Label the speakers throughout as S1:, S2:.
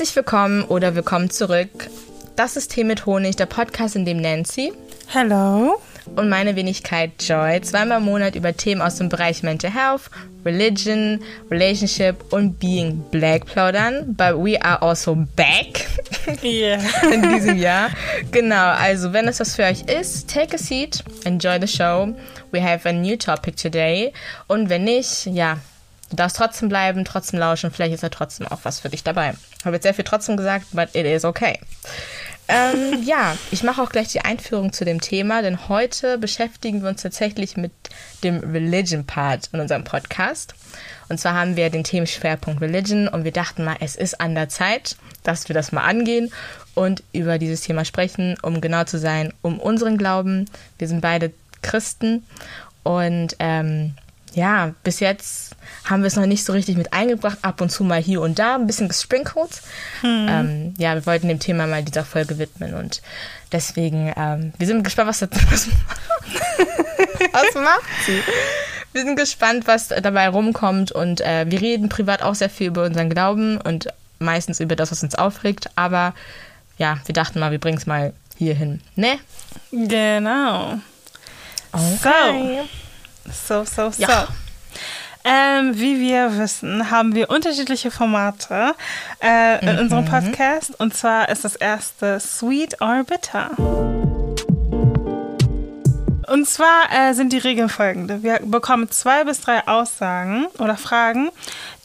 S1: Herzlich willkommen oder willkommen zurück. Das ist Tee mit Honig, der Podcast, in dem Nancy
S2: Hello.
S1: und meine Wenigkeit Joy zweimal im Monat über Themen aus dem Bereich Mental Health, Religion, Relationship und Being Black plaudern. But we are also back
S2: Yeah.
S1: in diesem Jahr. Genau, also wenn es was für euch ist, take a seat, enjoy the show. We have a new topic today. Und wenn nicht, ja, du darfst trotzdem bleiben, trotzdem lauschen. Vielleicht ist ja trotzdem auch was für dich dabei. Habe jetzt sehr viel trotzdem gesagt, but it is okay. Ähm, ja, ich mache auch gleich die Einführung zu dem Thema, denn heute beschäftigen wir uns tatsächlich mit dem Religion-Part in unserem Podcast. Und zwar haben wir den Themenschwerpunkt Religion und wir dachten mal, es ist an der Zeit, dass wir das mal angehen und über dieses Thema sprechen, um genau zu sein, um unseren Glauben. Wir sind beide Christen und ähm, ja, bis jetzt haben wir es noch nicht so richtig mit eingebracht, ab und zu mal hier und da, ein bisschen gesprinkelt. Ähm, ja, wir wollten dem Thema mal dieser Folge widmen und deswegen, ähm, wir sind gespannt, was, das, was, was macht sie? Wir sind gespannt, was dabei rumkommt und äh, wir reden privat auch sehr viel über unseren Glauben und meistens über das, was uns aufregt, aber ja, wir dachten mal, wir bringen es mal hier hin. Ne?
S2: Genau. So. So, so, so.
S1: Ja.
S2: Ähm, wie wir wissen, haben wir unterschiedliche Formate äh, in unserem Podcast. Und zwar ist das erste Sweet or Bitter. Und zwar äh, sind die Regeln folgende. Wir bekommen zwei bis drei Aussagen oder Fragen,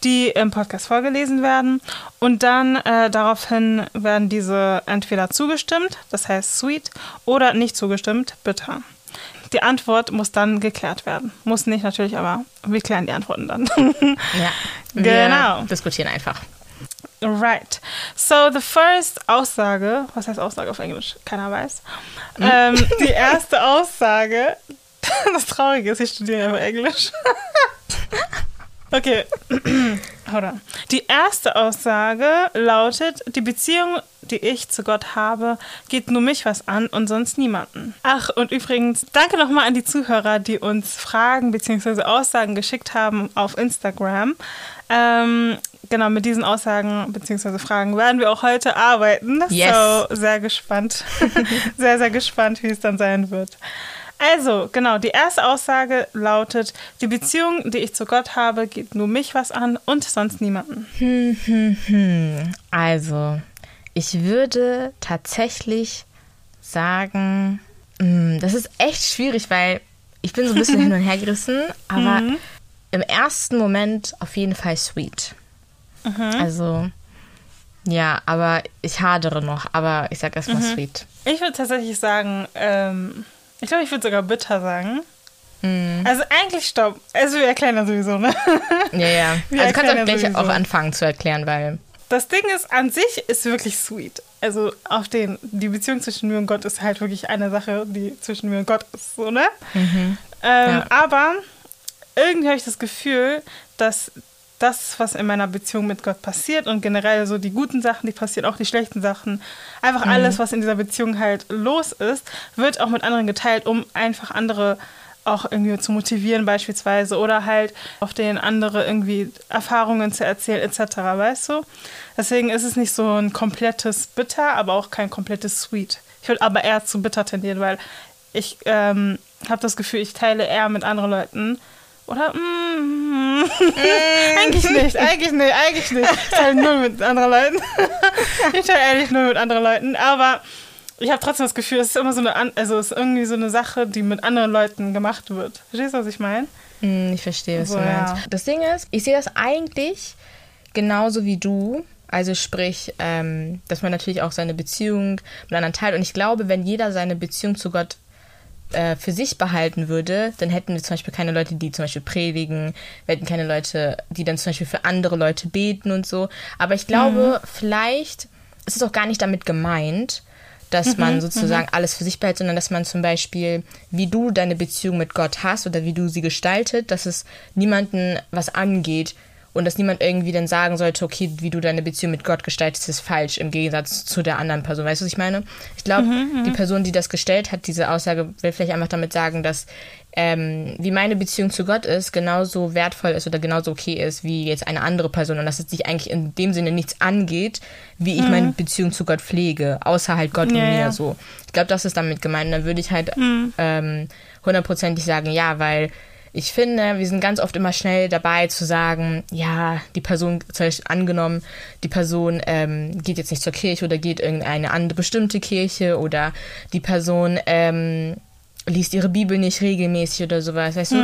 S2: die im Podcast vorgelesen werden. Und dann äh, daraufhin werden diese entweder zugestimmt, das heißt sweet, oder nicht zugestimmt, bitter. Die Antwort muss dann geklärt werden. Muss nicht natürlich, aber wir klären die Antworten dann.
S1: Ja. Wir
S2: Genau.
S1: diskutieren einfach.
S2: Right. So, the first Aussage, was heißt Aussage auf Englisch? Keiner weiß. Ähm, die erste Aussage, das Traurige ist, ich studiere aber Englisch. Okay, hold on. Die erste Aussage lautet, die Beziehung, die ich zu Gott habe, geht nur mich was an und sonst niemanden. Ach, und übrigens, danke nochmal an die Zuhörer, die uns Fragen bzw. Aussagen geschickt haben auf Instagram. Ähm, genau, mit diesen Aussagen bzw. Fragen werden wir auch heute arbeiten.
S1: Yes.
S2: So, sehr gespannt. sehr, sehr gespannt, wie es dann sein wird. Also, genau, die erste Aussage lautet, die Beziehung, die ich zu Gott habe, geht nur mich was an und sonst niemanden.
S1: Also, ich würde tatsächlich sagen, mm, das ist echt schwierig, weil ich bin so ein bisschen hin und her gerissen, aber im ersten Moment auf jeden Fall sweet. Also, ja, aber ich hadere noch, aber ich sag erstmal sweet.
S2: Ich würde tatsächlich sagen, ähm, ich glaube, ich würde sogar bitter sagen. Also eigentlich stopp. Also wir erklären das sowieso, ne?
S1: Ja, ja.
S2: Wir
S1: Also, du kannst
S2: ja
S1: gleich
S2: sowieso.
S1: auch anfangen zu erklären, weil.
S2: Das Ding ist, an sich ist wirklich sweet. Also auf den, die Beziehung zwischen mir und Gott ist halt wirklich eine Sache, die zwischen mir und Gott ist, so, ne? Ähm,
S1: Ja.
S2: Aber irgendwie habe ich das Gefühl, dass das, was in meiner Beziehung mit Gott passiert und generell so die guten Sachen, die passieren, auch die schlechten Sachen, einfach alles, was in dieser Beziehung halt los ist, wird auch mit anderen geteilt, um einfach andere auch irgendwie zu motivieren beispielsweise oder halt auf denen andere irgendwie Erfahrungen zu erzählen etc., weißt du? Deswegen ist es nicht so ein komplettes Bitter, aber auch kein komplettes Sweet. Ich würde aber eher zu bitter tendieren, weil ich ähm, habe das Gefühl, ich teile eher mit anderen Leuten. Oder? Mm, eigentlich nicht, eigentlich nicht, eigentlich nicht. Ich teile null mit anderen Leuten. ich teile ehrlich null mit anderen Leuten. Aber ich habe trotzdem das Gefühl, es ist immer so eine, also es ist irgendwie so eine Sache, die mit anderen Leuten gemacht wird. Verstehst du, was ich meine?
S1: Hm, ich verstehe, was
S2: So,
S1: du meinst.
S2: ja.
S1: Das Ding ist, ich sehe das eigentlich genauso wie du. Also sprich, ähm, dass man natürlich auch seine Beziehung mit anderen teilt. Und ich glaube, wenn jeder seine Beziehung zu Gott äh, für sich behalten würde, dann hätten wir zum Beispiel keine Leute, die zum Beispiel predigen, wir hätten keine Leute, die dann zum Beispiel für andere Leute beten und so. Aber ich glaube, vielleicht ist es auch gar nicht damit gemeint, dass man sozusagen alles für sich behält, sondern dass man zum Beispiel, wie du deine Beziehung mit Gott hast oder wie du sie gestaltet, dass es niemanden was angeht und dass niemand irgendwie dann sagen sollte, okay, wie du deine Beziehung mit Gott gestaltest, ist falsch im Gegensatz zu der anderen Person. Weißt du, was ich meine? Ich glaube,
S2: Mhm,
S1: die Person, die das gestellt hat, diese Aussage, will vielleicht einfach damit sagen, dass ähm, wie meine Beziehung zu Gott ist, genauso wertvoll ist oder genauso okay ist wie jetzt eine andere Person und dass es sich eigentlich in dem Sinne nichts angeht, wie ich meine Beziehung zu Gott pflege, außer halt Gott
S2: Mhm. Ja,
S1: und mir
S2: ja.
S1: so. Ich glaube, das ist damit gemeint. Und dann würde ich halt
S2: Mhm.
S1: ähm, hundertprozentig sagen, ja, weil ich finde, wir sind ganz oft immer schnell dabei zu sagen, ja, die Person, zum Beispiel angenommen, die Person ähm, geht jetzt nicht zur Kirche oder geht in eine andere bestimmte Kirche oder die Person ähm, liest ihre Bibel nicht regelmäßig oder sowas, weißt du?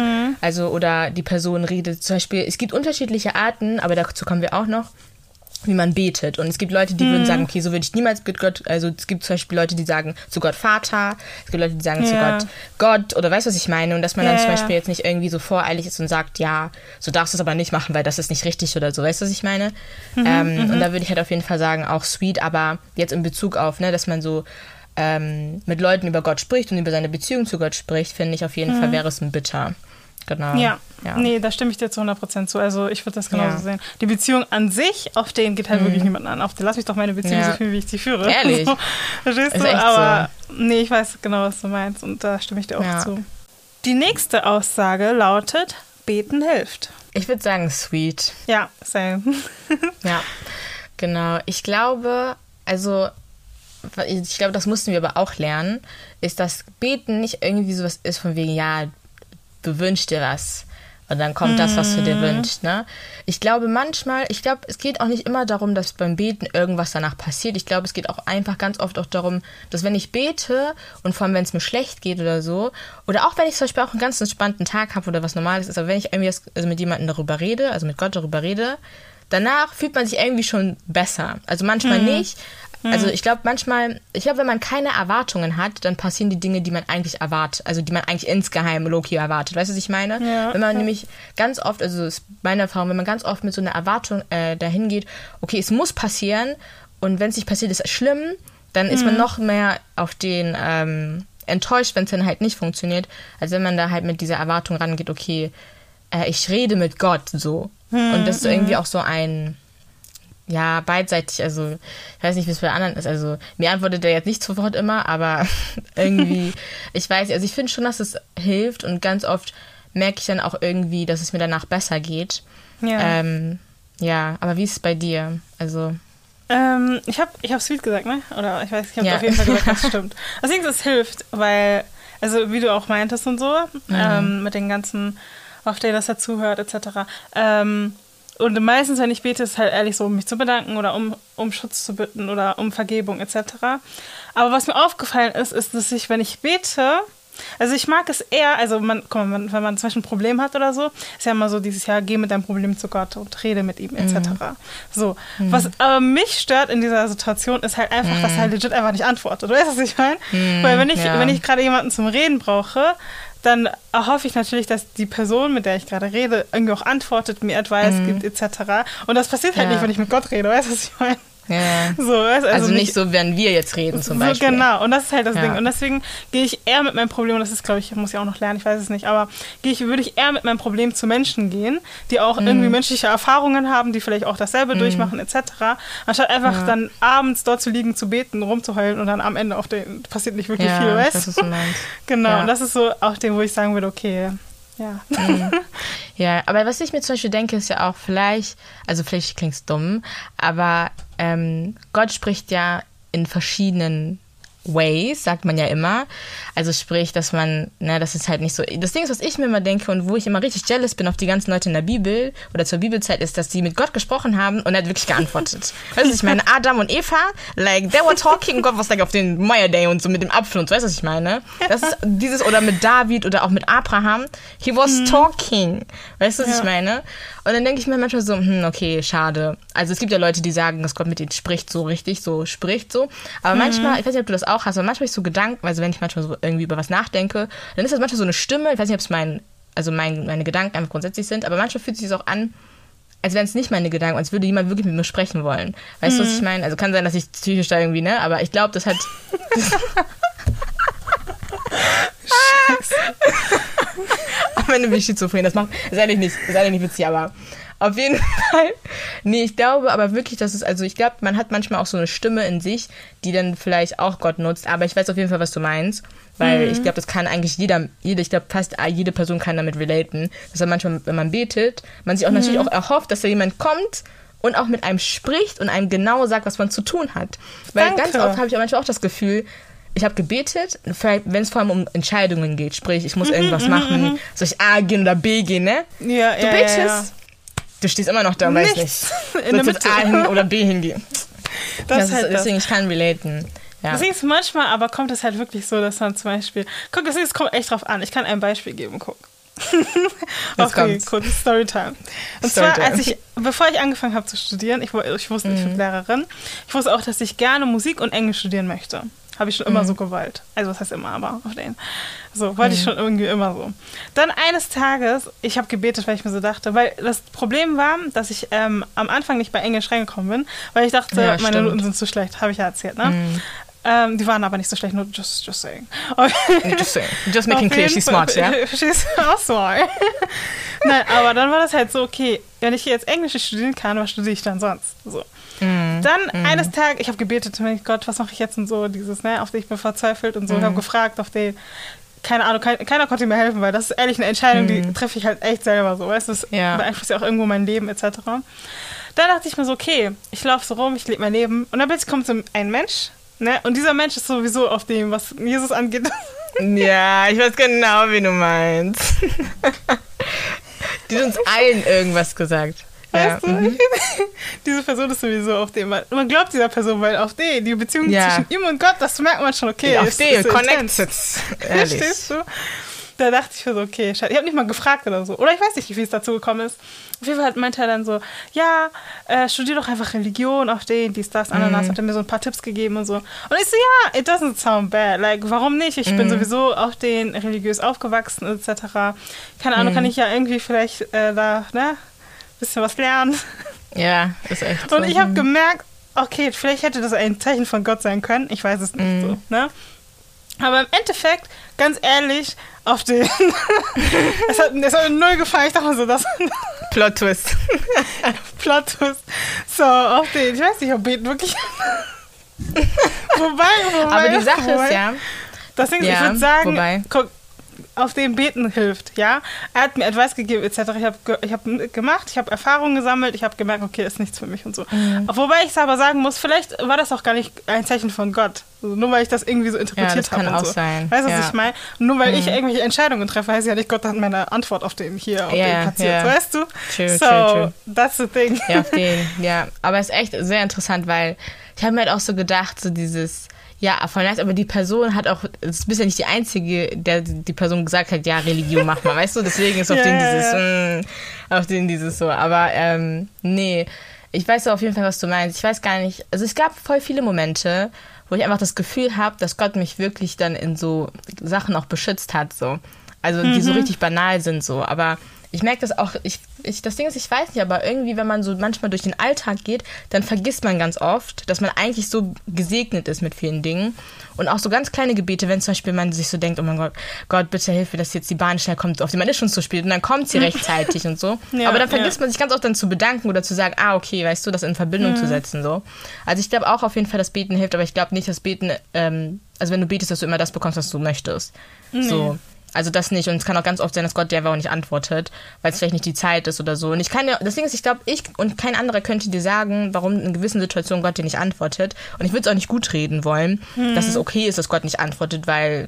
S1: Also, oder die Person redet zum Beispiel, es gibt unterschiedliche Arten, aber dazu kommen wir auch noch, wie man betet. Und es gibt Leute, die würden sagen, okay, so würde ich niemals mit Gott, also es gibt zum Beispiel Leute, die sagen zu Gott Vater, es gibt Leute, die sagen zu
S2: Ja.
S1: Gott Gott oder weißt du, was ich meine? Und dass man dann
S2: Ja,
S1: zum
S2: ja.
S1: Beispiel jetzt nicht irgendwie so voreilig ist und sagt, ja, so darfst du es aber nicht machen, weil das ist nicht richtig oder so, weißt du, was ich meine? ähm, Und da würde ich halt auf jeden Fall sagen, auch sweet, aber jetzt in Bezug auf, ne, dass man so ähm, mit Leuten über Gott spricht und über seine Beziehung zu Gott spricht, finde ich auf jeden Fall wäre es ein Bitter. Genau.
S2: Ja.
S1: ja.
S2: nee, da stimme ich dir zu 100% zu. Also ich würde das genauso
S1: Ja.
S2: sehen. Die Beziehung an sich, auf den geht halt wirklich niemand an. Auf den lass mich doch meine Beziehung
S1: Ja.
S2: so fühlen, wie ich sie führe.
S1: Ehrlich?
S2: So, verstehst du? Aber nee, ich weiß genau, was du meinst und da stimme ich dir auch zu. Die nächste Aussage lautet, beten hilft.
S1: Ich würde sagen sweet.
S2: Ja, same.
S1: Ja, genau. Ich glaube, also, ich glaube, das mussten wir aber auch lernen, ist, dass Beten nicht irgendwie sowas ist von wegen, ja, du wünschst dir was. Und dann kommt das, was du dir wünschst. Ne? Ich glaube manchmal, ich glaube, es geht auch nicht immer darum, dass beim Beten irgendwas danach passiert. Ich glaube, es geht auch einfach ganz oft auch darum, dass wenn ich bete und vor allem, wenn es mir schlecht geht oder so, oder auch wenn ich zum Beispiel auch einen ganz entspannten Tag habe oder was Normales ist, aber wenn ich irgendwie das, also mit jemandem darüber rede, also mit Gott darüber rede, danach fühlt man sich irgendwie schon besser. Also manchmal nicht. Also ich glaube manchmal, ich glaube, wenn man keine Erwartungen hat, dann passieren die Dinge, die man eigentlich erwartet, also die man eigentlich insgeheim Loki erwartet. Weißt du, was ich meine?
S2: Ja,
S1: wenn man
S2: ja.
S1: nämlich ganz oft, also ist meine Erfahrung, wenn man ganz oft mit so einer Erwartung äh, dahin geht, okay, es muss passieren und wenn es nicht passiert, ist es schlimm, dann ist man noch mehr auf den ähm, enttäuscht, wenn es dann halt nicht funktioniert, als wenn man da halt mit dieser Erwartung rangeht, okay, äh, ich rede mit Gott so. Und das ist irgendwie auch so ein, ja, beidseitig, also ich weiß nicht, wie es bei anderen ist. Also mir antwortet er jetzt nicht sofort immer, aber irgendwie, ich weiß, also ich finde schon, dass es hilft und ganz oft merke ich dann auch irgendwie, dass es mir danach besser geht.
S2: Ja.
S1: Ähm, ja, aber wie ist es bei dir? Also,
S2: Ähm, ich habe ich hab Sweet gesagt, ne? Oder ich weiß, ich habe
S1: Ja.
S2: auf jeden Fall gesagt, das stimmt. Deswegen, es hilft, weil, also wie du auch meintest und so, ähm, mit den ganzen, auf der das dazuhört, etc. Ähm, und meistens, wenn ich bete, ist es halt ehrlich so, um mich zu bedanken oder um, um Schutz zu bitten oder um Vergebung etc. Aber was mir aufgefallen ist, ist, dass ich, wenn ich bete, also ich mag es eher, also man, guck mal, wenn man zum Beispiel ein Problem hat oder so, ist ja immer so dieses Jahr, geh mit deinem Problem zu Gott und rede mit ihm etc. So, was aber mich stört in dieser Situation, ist halt einfach, dass er halt legit einfach nicht antwortet. Du weißt, was ich meine? Weil wenn ich,
S1: ja.
S2: wenn ich gerade jemanden zum Reden brauche, dann erhoffe ich natürlich, dass die Person, mit der ich gerade rede, irgendwie auch antwortet, mir Advice gibt etc. Und das passiert halt
S1: Ja.
S2: nicht, wenn ich mit Gott rede. Weißt du, was ich meine?
S1: Ja.
S2: So, du,
S1: Also, nicht so, wenn wir jetzt reden zum
S2: so,
S1: Beispiel.
S2: genau, und das ist halt das
S1: Ja.
S2: Ding. Und deswegen gehe ich eher mit meinem Problem, und das ist, glaube ich, muss ich auch noch lernen, ich weiß es nicht, aber gehe ich, würde ich eher mit meinem Problem zu Menschen gehen, die auch
S1: Mhm.
S2: irgendwie menschliche Erfahrungen haben, die vielleicht auch dasselbe durchmachen, etc., anstatt einfach
S1: Ja.
S2: dann abends dort zu liegen, zu beten, rumzuheulen und dann am Ende auf den passiert nicht wirklich viel, weißt du?
S1: du meinst.
S2: Genau, und das ist so auch dem, wo ich sagen würde, okay, ja.
S1: Ja, aber was ich mir zum Beispiel denke, ist ja auch vielleicht, also vielleicht klingt es dumm, aber ähm, Gott spricht ja in verschiedenen Ways, sagt man ja immer. Also sprich, dass man, ne, das ist halt nicht so. Das Ding ist, was ich mir immer denke und wo ich immer richtig jealous bin auf die ganzen Leute in der Bibel oder zur Bibelzeit, ist, dass die mit Gott gesprochen haben und er hat wirklich geantwortet. weißt du, ich meine, Adam und Eva, like, they were talking, und Gott was like auf den Maya Day und so mit dem Apfel und so, weißt du, was ich meine? Das ist dieses, oder mit David oder auch mit Abraham, he was talking. Weißt du, was
S2: Ja.
S1: ich meine? Und dann denke ich mir manchmal so, hm, okay, schade. Also es gibt ja Leute, die sagen, dass Gott mit ihnen spricht, so richtig, so spricht so. Aber manchmal, ich weiß nicht, ob du das auch hast, aber manchmal habe ich so Gedanken, also wenn ich manchmal so irgendwie über was nachdenke, dann ist das manchmal so eine Stimme, ich weiß nicht, ob es mein, also mein, meine Gedanken einfach grundsätzlich sind, aber manchmal fühlt sich das auch an, als wären es nicht meine Gedanken, als würde jemand wirklich mit mir sprechen wollen. Weißt du, was ich meine? Also kann sein, dass ich psychisch da irgendwie, ne? Aber ich glaube, das hat. Am Ende bin ich schizophren. Das macht, ist eigentlich nicht, ist eigentlich nicht witzig, aber Auf jeden Fall. Nee, ich glaube aber wirklich, dass es, also ich glaube, man hat manchmal auch so eine Stimme in sich, die dann vielleicht auch Gott nutzt. Aber ich weiß auf jeden Fall, was du meinst. Weil
S2: Mhm.
S1: ich glaube, das kann eigentlich jeder, jede, ich glaube, fast jede Person kann damit relaten. Dass er manchmal, wenn man betet, man sich auch natürlich
S2: Mhm.
S1: auch erhofft, dass da jemand kommt und auch mit einem spricht und einem genau sagt, was man zu tun hat. Weil
S2: Danke.
S1: ganz oft habe ich auch manchmal auch das Gefühl, ich habe gebetet, wenn es vor allem um Entscheidungen geht, sprich, ich muss
S2: Mhm,
S1: irgendwas machen, soll ich A gehen oder B gehen, ne?
S2: Ja,
S1: Du
S2: ja,
S1: betest,
S2: ja, ja.
S1: du stehst immer noch da und weißt nicht,
S2: Nichts. In der
S1: sollst jetzt. A hin oder B hingehen.
S2: Das,
S1: Das
S2: ist halt
S1: ist,
S2: das.
S1: deswegen, ich kann relaten. Ja.
S2: Deswegen ist manchmal, aber kommt es halt wirklich so, dass man zum Beispiel. Guck, deswegen, es kommt echt drauf an. Ich kann ein Beispiel geben, guck. Okay, kurz Storytime. Und zwar,
S1: Storytime.
S2: als ich, bevor ich angefangen habe zu studieren, ich, ich wusste, ich
S1: Mhm.
S2: bin Lehrerin, ich wusste auch, dass ich gerne Musik und Englisch studieren möchte. Habe ich schon
S1: Mhm.
S2: immer so gewollt. Also, was heißt immer, aber auf den. So, wollte
S1: Mhm.
S2: ich schon irgendwie immer so. Dann eines Tages, ich habe gebetet, weil ich mir so dachte, weil das Problem war, dass ich ähm, am Anfang nicht bei Englisch reingekommen bin, weil ich dachte,
S1: Ja,
S2: meine.
S1: Mhm.
S2: Noten sind zu schlecht, habe ich ja erzählt, ne? Ähm, die waren aber nicht so schlecht, nur just, just saying.
S1: Just, saying. Just making clear, she's smart, ja?
S2: She's auch smart. Nein, aber dann war das halt so, okay, wenn ich jetzt Englisch studieren kann, was studiere ich dann sonst? So.
S1: Mhm.
S2: Dann eines Tages, ich habe gebetet, mein Gott, was mache ich jetzt und so, dieses, ne, auf den ich bin verzweifelt und so,
S1: Mhm.
S2: ich habe gefragt, auf den, keine Ahnung, kein, keiner konnte mir helfen, weil das ist ehrlich eine Entscheidung, die
S1: Mhm.
S2: treffe ich halt echt selber so, weißt du, das
S1: Ja.
S2: beeinflusst ja auch irgendwo mein Leben etc. Dann dachte ich mir so, okay, ich laufe so rum, ich lebe mein Leben und dann plötzlich kommt so ein Mensch, ne, und dieser Mensch ist sowieso auf dem, was Jesus angeht,
S1: Ja, ich weiß genau, wie du meinst. Die hat uns allen irgendwas gesagt. Ja.
S2: Weißt du?
S1: mhm.
S2: Diese Person ist sowieso auf dem. Man, man glaubt dieser Person, weil auf den, die Beziehung
S1: Ja.
S2: zwischen ihm und Gott, das merkt man schon, okay.
S1: auf
S2: ist-
S1: den,
S2: so
S1: connected.
S2: Verstehst du? Da dachte ich mir so, okay. Ich habe nicht mal gefragt oder so. Oder ich weiß nicht, wie es dazu gekommen ist. Auf jeden Fall hat- meinte er dann so, ja, äh, studier doch einfach Religion auf den, dies, das, Ananas. Hat er mir so ein paar Tipps gegeben und so. Und ich so, ja, it doesn't sound bad. Like, warum nicht? Ich bin sowieso auf den religiös aufgewachsen etc. Keine Ahnung, kann ich ja irgendwie vielleicht äh, da, ne, bisschen was lernen.
S1: Ja, ist echt so.
S2: Und ich habe gemerkt, okay, vielleicht hätte das ein Zeichen von Gott sein können. Ich weiß es nicht so. Ne? Aber im Endeffekt, ganz ehrlich, auf den. es, hat, es hat mir null gefallen. Ich dachte mir so, das
S1: Plot Twist.
S2: Plot Twist. So, auf den. Ich weiß nicht, ob Beten wirklich. wobei, wobei.
S1: Aber die Sache
S2: wobei,
S1: ist ja,
S2: Das Ding ist, ich
S1: Ja,
S2: würde sagen,
S1: wobei.
S2: guck, auf den Beten hilft, ja. Er hat mir Advice gegeben, etc. Ich habe ge ich hab gemacht, ich habe Erfahrungen gesammelt, ich habe gemerkt, okay, ist nichts für mich und so.
S1: Mhm.
S2: Wobei ich es aber sagen muss, vielleicht war das auch gar nicht ein Zeichen von Gott. Also nur weil ich das irgendwie so interpretiert
S1: das
S2: habe.
S1: kann
S2: und
S1: auch
S2: so.
S1: sein,
S2: Weißt du, was
S1: ja. Mhm.
S2: ich meine? Nur weil ich irgendwelche Entscheidungen treffe, heißt ja nicht, Gott hat meine Antwort auf den hier auf
S1: Ja,
S2: den platziert.
S1: ja.
S2: Weißt du?
S1: True,
S2: so,
S1: true, true.
S2: that's the thing.
S1: ja, auf den, ja. Aber es ist echt sehr interessant, weil ich habe mir halt auch so gedacht, so dieses, ja, voll nice, aber die Person hat auch, es bist ja nicht die Einzige, der die Person gesagt hat, ja, Religion mach mal, weißt du? Deswegen ist auf
S2: Ja,
S1: den dieses, mm, auf den dieses so. Aber ähm, nee, ich weiß auf jeden Fall, was du meinst. Ich weiß gar nicht, also es gab voll viele Momente, wo ich einfach das Gefühl habe, dass Gott mich wirklich dann in so Sachen auch beschützt hat, so. Also die so richtig banal sind so. Aber ich merke das auch, ich, ich, das Ding ist, ich weiß nicht, aber irgendwie, wenn man so manchmal durch den Alltag geht, dann vergisst man ganz oft, dass man eigentlich so gesegnet ist mit vielen Dingen. Und auch so ganz kleine Gebete, wenn zum Beispiel man sich so denkt, oh mein Gott, Gott, bitte hilf mir, dass jetzt die Bahn schnell kommt, auf die man ist schon zu spät und dann kommt sie rechtzeitig und so.
S2: Ja,
S1: aber dann vergisst
S2: ja.
S1: man sich ganz oft dann zu bedanken oder zu sagen, ah, okay, weißt du, das in Verbindung zu setzen, so. Also ich glaube auch auf jeden Fall, dass Beten hilft, aber ich glaube nicht, dass Beten, ähm, also wenn du betest, dass du immer das bekommst, was du möchtest. So. Also das nicht. Und es kann auch ganz oft sein, dass Gott dir einfach auch nicht antwortet, weil es vielleicht nicht die Zeit ist oder so. Und ich kann ja, das Ding ist, ich glaube, ich und kein anderer könnte dir sagen, warum in gewissen Situationen Gott dir nicht antwortet. Und ich würde es auch nicht gut reden wollen, dass es okay ist, dass Gott nicht antwortet, weil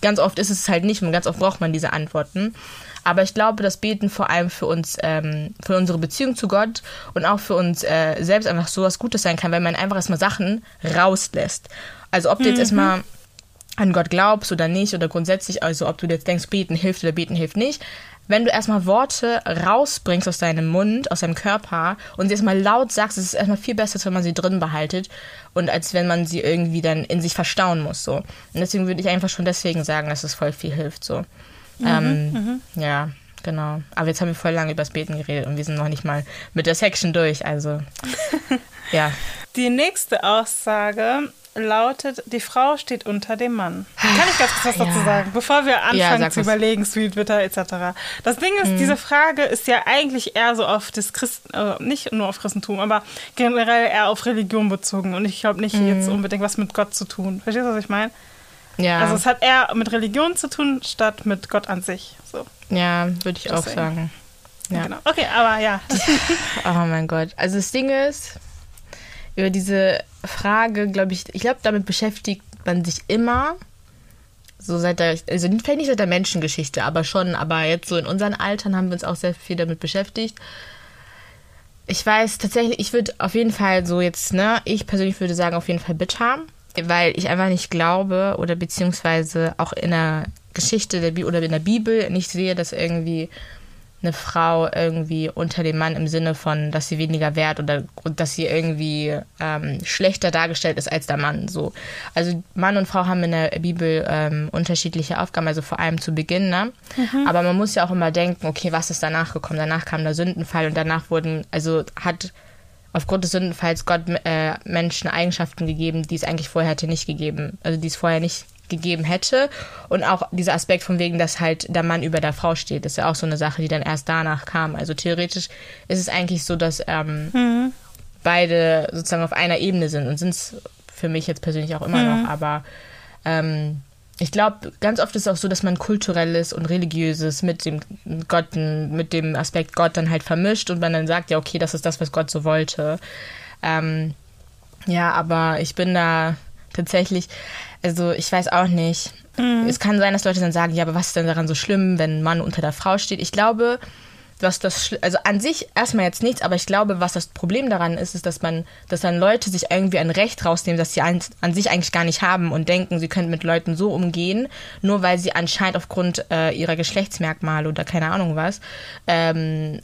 S1: ganz oft ist es halt nicht und ganz oft braucht man diese Antworten. Aber ich glaube, das Beten vor allem für uns, ähm, für unsere Beziehung zu Gott und auch für uns äh, selbst einfach so was Gutes sein kann, weil man einfach erstmal Sachen rauslässt. Also ob du jetzt erstmal an Gott glaubst oder nicht oder grundsätzlich, also ob du jetzt denkst, beten hilft oder beten hilft nicht, wenn du erstmal Worte rausbringst aus deinem Mund, aus deinem Körper und sie erstmal laut sagst, ist es erstmal viel besser, als wenn man sie drin behaltet und als wenn man sie irgendwie dann in sich verstauen muss. So. Und deswegen würde ich einfach schon deswegen sagen, dass es voll viel hilft. So. ähm, Ja, genau. Aber jetzt haben wir voll lange über das Beten geredet und wir sind noch nicht mal mit der Section durch. Also, ja.
S2: Die nächste Aussage lautet, die Frau steht unter dem Mann. Kann ich ganz kurz was
S1: Ja.
S2: dazu sagen, bevor wir anfangen
S1: Ja,
S2: zu
S1: was.
S2: überlegen, Sweet Witter etc. Das Ding ist, diese Frage ist ja eigentlich eher so auf das Christen, äh, nicht nur auf Christentum, aber generell eher auf Religion bezogen und ich glaube nicht jetzt unbedingt was mit Gott zu tun. Verstehst du, was ich meine?
S1: Ja,
S2: Also es hat eher mit Religion zu tun, statt mit Gott an sich. So,
S1: ja würde ich auch
S2: Deswegen.
S1: sagen. Ja.
S2: genau. Okay, aber ja.
S1: Oh mein Gott. Also das Ding ist, über diese Frage, glaube ich, ich glaube, damit beschäftigt man sich immer. So seit der, also vielleicht nicht seit der Menschengeschichte, aber schon, aber jetzt so in unseren Altern haben wir uns auch sehr viel damit beschäftigt. Ich weiß tatsächlich, ich würde auf jeden Fall so jetzt, ne, ich persönlich würde sagen, auf jeden Fall bitter, weil ich einfach nicht glaube oder beziehungsweise auch in der Geschichte der Bi oder in der Bibel nicht sehe, dass irgendwie eine Frau irgendwie unter dem Mann im Sinne von, dass sie weniger wert oder dass sie irgendwie ähm, schlechter dargestellt ist als der Mann. So. Also Mann und Frau haben in der Bibel ähm, unterschiedliche Aufgaben, also vor allem zu Beginn. Ne? Aber man muss ja auch immer denken, okay, was ist danach gekommen? Danach kam der Sündenfall und danach wurden, also hat aufgrund des Sündenfalls Gott äh, Menschen Eigenschaften gegeben, die es eigentlich vorher hätte nicht gegeben. Also die es vorher nicht gegeben hätte. Und auch dieser Aspekt von wegen, dass halt der Mann über der Frau steht, ist ja auch so eine Sache, die dann erst danach kam. Also theoretisch ist es eigentlich so, dass ähm, beide sozusagen auf einer Ebene sind und sind es für mich jetzt persönlich auch immer noch. Aber ähm, ich glaube, ganz oft ist es auch so, dass man kulturelles und religiöses mit dem Gott, mit dem Aspekt Gott dann halt vermischt und man dann sagt, ja, okay, das ist das, was Gott so wollte. Ähm, ja, aber ich bin da tatsächlich, also ich weiß auch nicht. Es kann sein, dass Leute dann sagen, ja, aber was ist denn daran so schlimm, wenn ein Mann unter der Frau steht? Ich glaube, was das, also an sich erstmal jetzt nichts, aber ich glaube, was das Problem daran ist, ist, dass man, dass dann Leute sich irgendwie ein Recht rausnehmen, das sie an, an sich eigentlich gar nicht haben und denken, sie können mit Leuten so umgehen, nur weil sie anscheinend aufgrund äh, ihrer Geschlechtsmerkmale oder keine Ahnung was, ähm,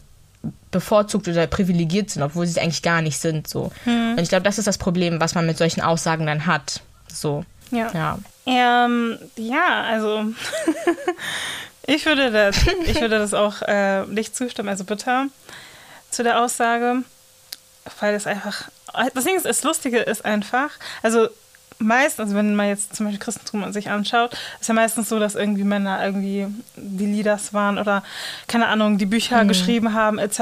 S1: bevorzugt oder privilegiert sind, obwohl sie es eigentlich gar nicht sind. So. Und ich glaube, das ist das Problem, was man mit solchen Aussagen dann hat. So.
S2: Ja.
S1: Ja.
S2: Ähm, ja, also ich würde das, ich würde das auch äh, nicht zustimmen, also bitter zu der Aussage, weil es einfach, das Ding ist, das Lustige ist einfach, also meistens, also wenn man jetzt zum Beispiel Christentum sich anschaut, ist ja meistens so, dass irgendwie Männer irgendwie die Leaders waren oder keine Ahnung, die Bücher geschrieben haben etc.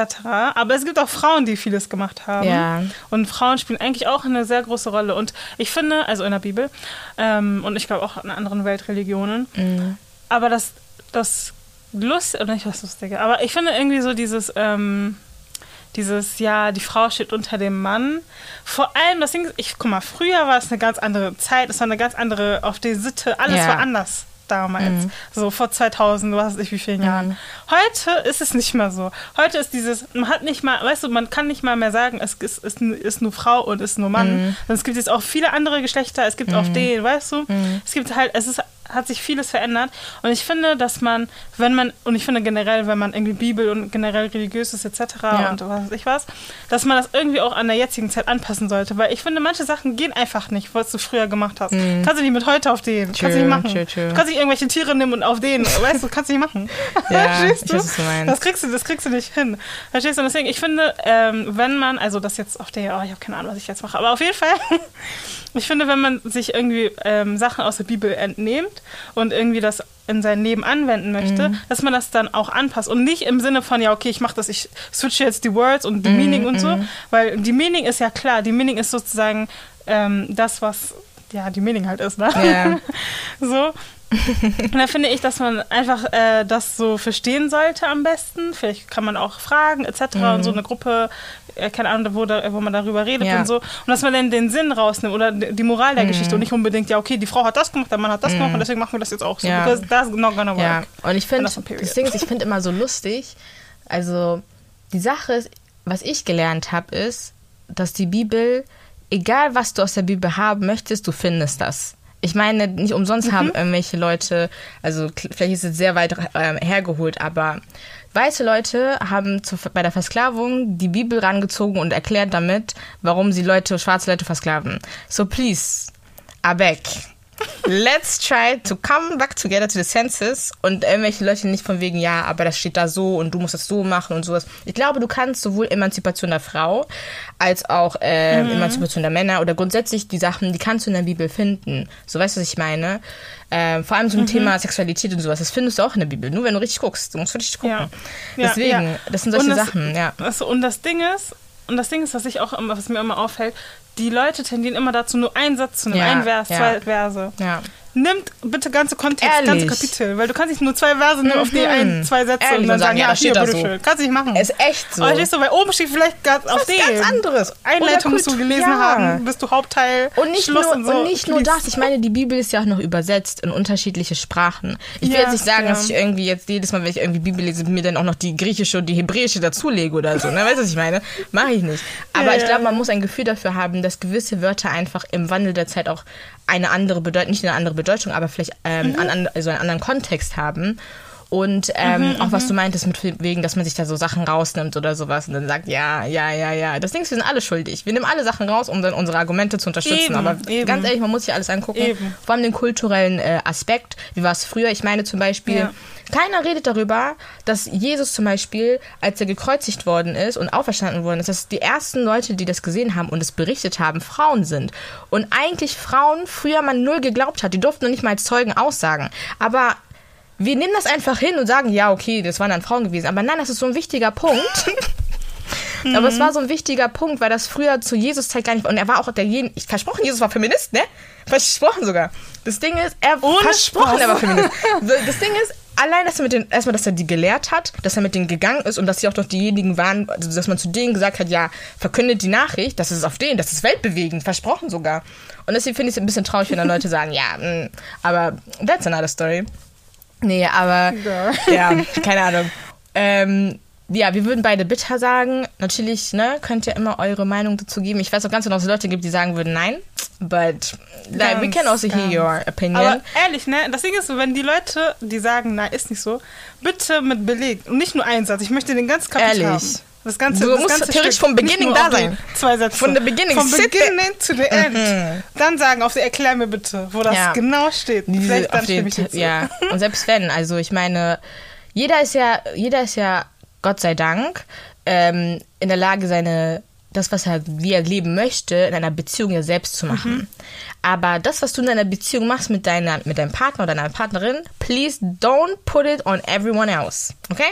S2: Aber es gibt auch Frauen, die vieles gemacht haben.
S1: Ja.
S2: Und Frauen spielen eigentlich auch eine sehr große Rolle. Und ich finde, also in der Bibel ähm, und ich glaube auch in anderen Weltreligionen, aber das, das Lust, oder nicht was Lustige, aber ich finde irgendwie so dieses, ähm, dieses, ja, die Frau steht unter dem Mann. Vor allem, das Ding ich, guck mal, früher war es eine ganz andere Zeit, es war eine ganz andere, auf die Sitte, alles
S1: Ja.
S2: war anders damals. So vor 2000, was weiß ich wie vielen Jahren. Heute ist es nicht mehr so. Heute ist dieses, man hat nicht mal, weißt du, man kann nicht mal mehr sagen, es ist, ist, ist nur Frau und ist nur Mann. Und es gibt jetzt auch viele andere Geschlechter, es gibt auch den, weißt du? Es gibt halt, es ist hat sich vieles verändert. Und ich finde, dass man, wenn man, und ich finde generell, wenn man irgendwie Bibel und generell religiös ist etc.
S1: Ja.
S2: und was weiß ich was, dass man das irgendwie auch an der jetzigen Zeit anpassen sollte. Weil ich finde, manche Sachen gehen einfach nicht, was du früher gemacht hast. Kannst du nicht mit heute auf den. kannst du nicht machen.
S1: true, true.
S2: Du kannst nicht irgendwelche Tiere nehmen und auf den. weißt du, kannst du nicht machen.
S1: Ja,
S2: Verstehst du?
S1: weiß, du.
S2: Das kriegst du, das kriegst du nicht hin. Verstehst du? Und deswegen, ich finde, ähm, wenn man, also das jetzt auf der, oh, ich habe keine Ahnung, was ich jetzt mache, aber auf jeden Fall, ich finde, wenn man sich irgendwie ähm, Sachen aus der Bibel und irgendwie das in sein Leben anwenden möchte,
S1: Mhm.
S2: dass man das dann auch anpasst und nicht im Sinne von, ja, okay, ich mache das, ich switche jetzt die Words und
S1: Mhm,
S2: die Meaning und so, weil die Meaning ist ja klar, die Meaning ist sozusagen ähm, das, was ja die Meaning halt ist, ne?
S1: Ja.
S2: so. Und da finde ich, dass man einfach äh, das so verstehen sollte am besten. Vielleicht kann man auch fragen etc. und so eine Gruppe, keine Ahnung, wo, da, wo man darüber redet
S1: Ja.
S2: und so. Und dass man dann den Sinn rausnimmt oder die Moral der Geschichte und nicht unbedingt, ja okay, die Frau hat das gemacht, der Mann hat das gemacht und deswegen machen wir das jetzt auch so.
S1: Ja.
S2: Because that's not gonna work.
S1: Ja, und ich finde,
S2: das
S1: Ding ist, ich finde immer so lustig, also die Sache ist, was ich gelernt habe, ist, dass die Bibel, egal was du aus der Bibel haben möchtest, du findest das. Ich meine, nicht umsonst haben irgendwelche Leute, also vielleicht ist es sehr weit ähm, hergeholt, aber weiße Leute haben zu, bei der Versklavung die Bibel rangezogen und erklärt damit, warum sie Leute, schwarze Leute versklaven. So please, Abek. Let's try to come back together to the senses und irgendwelche Leute nicht von wegen, ja, aber das steht da so und du musst das so machen und sowas. Ich glaube, du kannst sowohl Emanzipation der Frau als auch äh,
S2: Mhm.
S1: Emanzipation der Männer oder grundsätzlich die Sachen, die kannst du in der Bibel finden. So weißt du, was ich meine? Äh, vor allem ein
S2: Mhm.
S1: Thema Sexualität und sowas, das findest du auch in der Bibel. Nur wenn du richtig guckst. Du musst richtig gucken.
S2: Ja.
S1: Deswegen,
S2: ja.
S1: das sind solche
S2: das-
S1: Sachen, ja.
S2: Also, und das Ding ist, und das Ding ist, was ich auch was mir immer auffällt, die Leute tendieren immer dazu, nur einen Satz zu nehmen,
S1: Ja,
S2: ein Vers,
S1: ja.
S2: zwei Verse.
S1: Ja.
S2: Nimmt bitte ganze Kontext,
S1: Ehrlich?
S2: ganze Kapitel, weil du kannst nicht nur zwei Verse nehmen auf die
S1: Mhm.
S2: ein, zwei Sätze
S1: Ehrlich,
S2: und dann
S1: sagen, ja,
S2: ja, hier, bitteschön.
S1: so.
S2: Kannst du nicht machen.
S1: Ist echt so.
S2: Aber stehst du, weil oben steht vielleicht ganz auf dem.
S1: ganz anderes.
S2: Einleitung musst du gelesen
S1: ja.
S2: haben, bist du Hauptteil,
S1: Und nicht,
S2: Schluss
S1: nur,
S2: und so.
S1: und nicht nur das, ich meine, die Bibel ist ja auch noch übersetzt in unterschiedliche Sprachen. Ich will
S2: Ja,
S1: jetzt nicht sagen, dass ich irgendwie jetzt jedes Mal, wenn ich irgendwie Bibel lese, mir dann auch noch die griechische und die hebräische dazulege oder so. Ne? Weißt du, was ich meine? Mache ich nicht. Aber ich glaube, man muss ein Gefühl dafür haben, dass gewisse Wörter einfach im Wandel der Zeit auch eine andere Bedeutung, nicht eine andere Bedeutung, aber vielleicht ähm,
S2: Mhm.
S1: an, also einen anderen Kontext haben. Und ähm,
S2: Mhm,
S1: auch was du meintest mit wegen, dass man sich da so Sachen rausnimmt oder sowas und dann sagt, ja, ja, ja, ja. Das Ding ist, wir sind alle schuldig. Wir nehmen alle Sachen raus, um dann unsere Argumente zu unterstützen.
S2: Eben,
S1: aber
S2: eben.
S1: ganz ehrlich, man muss sich alles angucken.
S2: Eben.
S1: Vor allem den kulturellen äh, Aspekt. Wie war es früher? Ich meine zum Beispiel,
S2: Ja.
S1: keiner redet darüber, dass Jesus zum Beispiel, als er gekreuzigt worden ist und auferstanden worden ist, dass die ersten Leute, die das gesehen haben und es berichtet haben, Frauen sind. Und eigentlich Frauen früher man null geglaubt hat. Die durften noch nicht mal als Zeugen aussagen. Aber wir nehmen das einfach hin und sagen, ja, okay, das waren dann Frauen gewesen. Aber nein, das ist so ein wichtiger Punkt. Aber es war so ein wichtiger Punkt, weil das früher zu Jesus Zeit gar nicht war. Und er war auch derjenige, ich versprochen, Jesus war Feminist, ne? Versprochen sogar. Das Ding ist, er
S2: Ohne
S1: versprochen,
S2: Spaß.
S1: er war Feminist. Das Ding ist, allein, dass er mit den, erstmal, dass er die gelehrt hat, dass er mit denen gegangen ist und dass sie auch doch diejenigen waren, also dass man zu denen gesagt hat, ja, verkündet die Nachricht, das ist auf denen, das ist weltbewegend, versprochen sogar. Und deswegen finde ich es ein bisschen traurig, wenn dann Leute sagen, ja, mh, aber that's another story. Nee, aber
S2: Ja.
S1: ja, keine Ahnung. Ähm, ja, wir würden beide bitter sagen. Natürlich, ne, könnt ihr immer eure Meinung dazu geben. Ich weiß auch ganz genau, dass es Leute gibt, die sagen würden nein. But like, we
S2: Ganz,
S1: can also hear
S2: ganz.
S1: your opinion.
S2: Aber ehrlich, ne? Das Ding ist, wenn die Leute, die sagen, nein, ist nicht so, bitte mit Beleg. Und nicht nur einen Satz. Ich möchte den ganzen Kapitel
S1: Ehrlich.
S2: haben. Das ganze,
S1: Du
S2: das
S1: musst
S2: ganze
S1: theoretisch
S2: Stück,
S1: vom Beginning da sein.
S2: Zwei Sätze.
S1: Von the beginning,
S2: Vom beginning to the end. Dann sagen, auf die erklär mir bitte, wo das
S1: Ja.
S2: genau steht.
S1: Diese
S2: Vielleicht dann
S1: den,
S2: stimme ich dir zu.
S1: ja. Und selbst wenn, also ich meine, jeder ist ja, jeder ist ja, Gott sei Dank, ähm, in der Lage, seine, das, was er, wie er leben möchte, in einer Beziehung ja selbst zu machen.
S2: Mhm.
S1: Aber das, was du in deiner Beziehung machst mit deiner, mit deinem Partner oder deiner Partnerin, please don't put it on everyone else. Okay?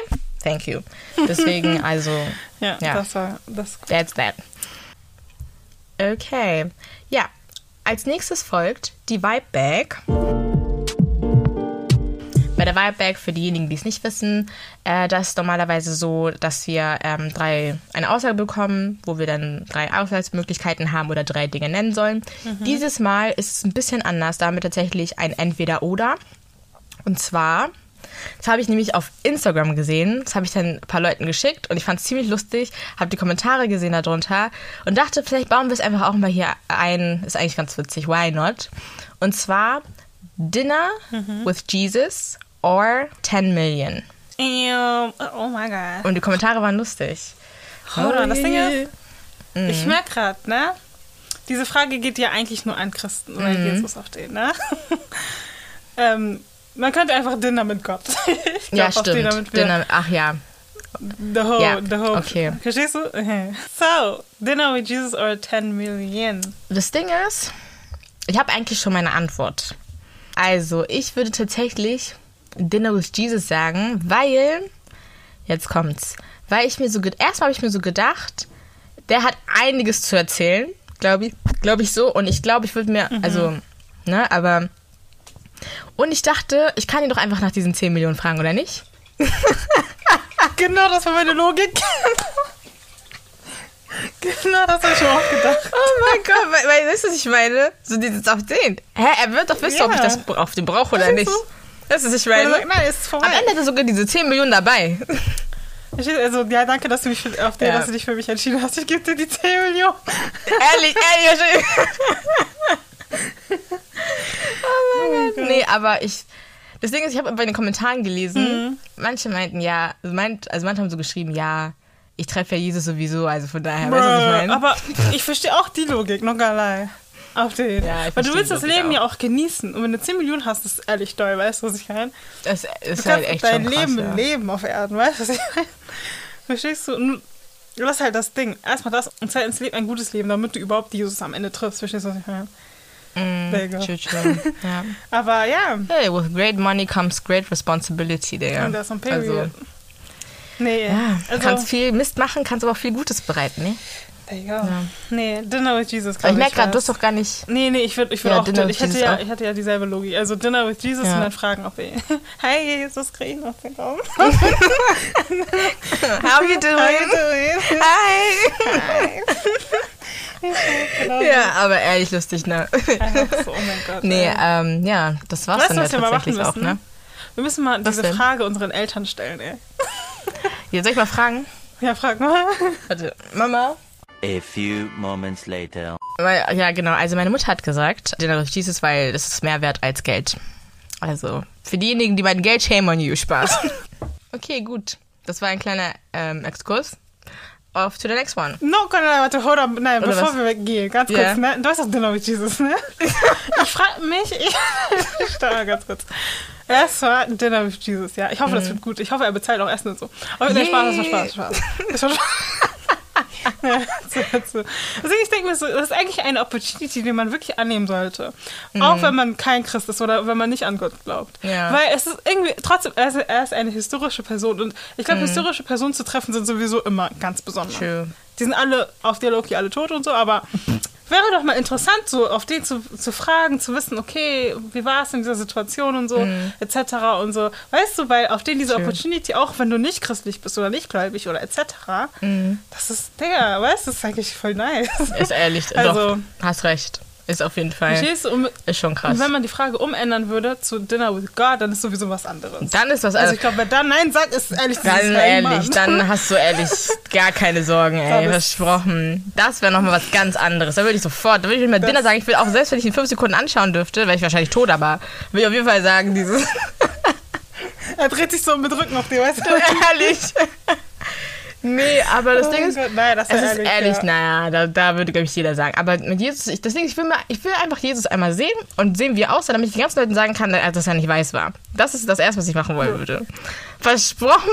S1: Thank you. Deswegen, also,
S2: Ja,
S1: Ja.
S2: das war das.
S1: That's that. Okay. Ja, als nächstes folgt die Vibe Bag. Bei der Vibe Bag, für diejenigen, die es nicht wissen, äh, das ist normalerweise so, dass wir ähm, drei, eine Aussage bekommen, wo wir dann drei Auswahlmöglichkeiten haben oder drei Dinge nennen sollen. Dieses Mal ist es ein bisschen anders, damit tatsächlich ein Entweder-Oder. Und zwar, das habe ich nämlich auf Instagram gesehen, das habe ich dann ein paar Leuten geschickt und ich fand es ziemlich lustig, habe die Kommentare gesehen darunter und dachte, vielleicht bauen wir es einfach auch mal hier ein. Ist eigentlich ganz witzig, why not? Und zwar Dinner with Jesus or 10 Million.
S2: Ew, Oh mein Gott.
S1: Und die Kommentare waren lustig.
S2: Hold on, das Ding ist,
S1: Mhm.
S2: ich merke gerade, ne? Diese Frage geht ja eigentlich nur an Christen, weil
S1: Mhm.
S2: Jesus auf den, ne? ähm, man könnte einfach Dinner mit Gott. ich
S1: Ja, stimmt.
S2: damit wir
S1: Dinner, ach ja.
S2: The Hope,
S1: Ja,
S2: the Hope.
S1: okay.
S2: Verstehst du? Okay. So, Dinner with Jesus or 10 Million?
S1: Das Ding ist, ich habe eigentlich schon meine Antwort. Also, ich würde tatsächlich Dinner with Jesus sagen, weil, jetzt kommt's, weil ich mir so, erstmal habe ich mir so gedacht, der hat einiges zu erzählen, glaube ich, glaube ich so, und ich glaube, ich würde mir, also, ne, aber, und ich dachte, ich kann ihn doch einfach nach diesen 10 Millionen fragen, oder nicht?
S2: Genau, das war meine Logik. genau, das habe ich mir auch gedacht.
S1: Oh mein Gott, weil, weil, weißt du, was ich meine? So dieses auf den. Hä, er wird doch wissen, ob ich
S2: Ja.
S1: das auf den brauche oder nicht. Weißt du, was ich meine?
S2: sagt, nein, ist vorbei.
S1: Am Ende hat er sogar diese 10 Millionen dabei.
S2: Also, ja, danke, dass du, mich für, auf den,
S1: Ja.
S2: dass du dich für mich entschieden hast. Ich gebe dir die 10 Millionen.
S1: ehrlich, ehrlich. oh mein Gott. Nee, aber ich. Das Ding ist, ich habe bei den Kommentaren gelesen, manche meinten ja, also, meint, also manche haben so geschrieben, ja, ich treffe ja Jesus sowieso, also von daher, weißt du, was ich meine?
S2: Aber ich verstehe auch die Logik, noch gar nicht. auf den.
S1: Ja,
S2: Weil du willst das Leben
S1: auch.
S2: ja auch genießen. Und wenn du 10 Millionen hast, ist ehrlich doll, weißt du, was ich meine?
S1: Das
S2: Du
S1: ist
S2: kannst
S1: halt echt
S2: dein
S1: schon krass,
S2: Leben
S1: ja.
S2: leben auf Erden, weißt du, was ich meine? Verstehst du? Und das ist halt das Ding. Erstmal das und zweitens leb ein gutes Leben, damit du überhaupt Jesus am Ende triffst. Verstehst du, was ich meine? There go.
S1: True, true. ja.
S2: Aber ja,
S1: Hey, with great money comes great responsibility there.
S2: und das ist ein Period.
S1: Also,
S2: nee,
S1: ja,
S2: also,
S1: kannst viel Mist machen, kannst aber auch viel Gutes bereiten, ne?
S2: there you go. Nee, Dinner with Jesus,
S1: Aber ich merke gerade, du hast doch gar nicht.
S2: Nee, nee, ich würde ich würd
S1: Ja,
S2: auch,
S1: Dinner
S2: ich
S1: Jesus
S2: ja, ich hätte ja dieselbe Logik. Also Dinner with Jesus
S1: Ja.
S2: und dann fragen, ob wir, hey Jesus, krieg ich noch den Raum?
S1: How you doing?
S2: How you doing?
S1: Hi!
S2: Genau
S1: ja, aber ehrlich lustig, ne?
S2: Einfach so, oh mein Gott.
S1: nee, ähm, ja, das war's
S2: Weißt
S1: dann ja
S2: was wir mal machen
S1: tatsächlich auch,
S2: müssen?
S1: ne?
S2: Wir müssen mal
S1: Was
S2: diese
S1: denn?
S2: Frage unseren Eltern stellen, ey.
S1: Jetzt soll ich mal fragen?
S2: Ja, frag mal.
S1: Warte, Mama?
S3: A few moments later.
S1: Ja, genau. Also meine Mutter hat gesagt, Dinner with Jesus, weil das ist mehr wert als Geld. Also für diejenigen, die mein Geld shame on you, Spaß. okay, gut. Das war ein kleiner ähm, Exkurs. Off to the next one.
S2: No, Conrad, warte, hold up. Nein,
S1: Oder
S2: bevor
S1: was?
S2: wir weggehen, ganz
S1: Ja.
S2: kurz, ne? Du hast doch Dinner with Jesus, ne? ich frage mich, ich, Stopp mal ganz kurz. Es war Dinner with Jesus, ja. Ich hoffe, das wird gut. Ich hoffe, er bezahlt auch Essen und so. Aber nein. Spaß, das war Spaß, Spaß. Das war Spaß. Deswegen, ich denke mir so, das ist eigentlich eine Opportunity, die man wirklich annehmen sollte. Auch wenn man kein Christ ist oder wenn man nicht an Gott glaubt.
S1: Ja.
S2: Weil es ist irgendwie, trotzdem, er ist, er ist eine historische Person. Und ich glaube, historische Personen zu treffen sind sowieso immer ganz besonders.
S1: True.
S2: Die sind alle auf Dialog hier alle tot und so, aber wäre doch mal interessant, so auf den zu, zu fragen, zu wissen, okay, wie war es in dieser Situation und so, etc. und so. Weißt du, weil auf den diese
S1: True.
S2: Opportunity, auch wenn du nicht christlich bist oder nicht gläubig oder etc., das ist, Digga, weißt du, das ist eigentlich voll nice.
S1: Ist ehrlich,
S2: Also-
S1: doch, hast recht. Ist auf jeden Fall,
S2: Verstehst? Und,
S1: ist schon krass.
S2: und wenn man die Frage umändern würde zu Dinner with God, dann ist sowieso was anderes.
S1: Dann ist was
S2: Also
S1: also,
S2: ich glaube, wer dann Nein sagt, ist ehrlich
S1: dann
S2: dieses Hey,
S1: ehrlich, dann hast du ehrlich gar keine Sorgen, ey,
S2: Das-
S1: versprochen. Das wäre nochmal was ganz anderes. Da würde ich sofort, da würde ich mir Dinner sagen, ich will auch, selbst wenn ich ihn fünf Sekunden anschauen dürfte, wäre ich wahrscheinlich tot, aber will ich auf jeden Fall sagen, dieses,
S2: Er dreht sich so mit Rücken auf dir, weißt du?
S1: ehrlich. Nee, aber das
S2: Oh
S1: Ding ist,
S2: Gott, nein, das
S1: es ist
S2: ehrlich,
S1: ehrlich,
S2: ja.
S1: naja, da, da würde, glaube ich, jeder sagen. Aber mit Jesus, ich, deswegen, ich will, mal, ich will einfach Jesus einmal sehen und sehen, wie er aussah, damit ich den ganzen Leuten sagen kann, dass er nicht weiß war. Das ist das Erste, was ich machen wollen würde. Versprochen,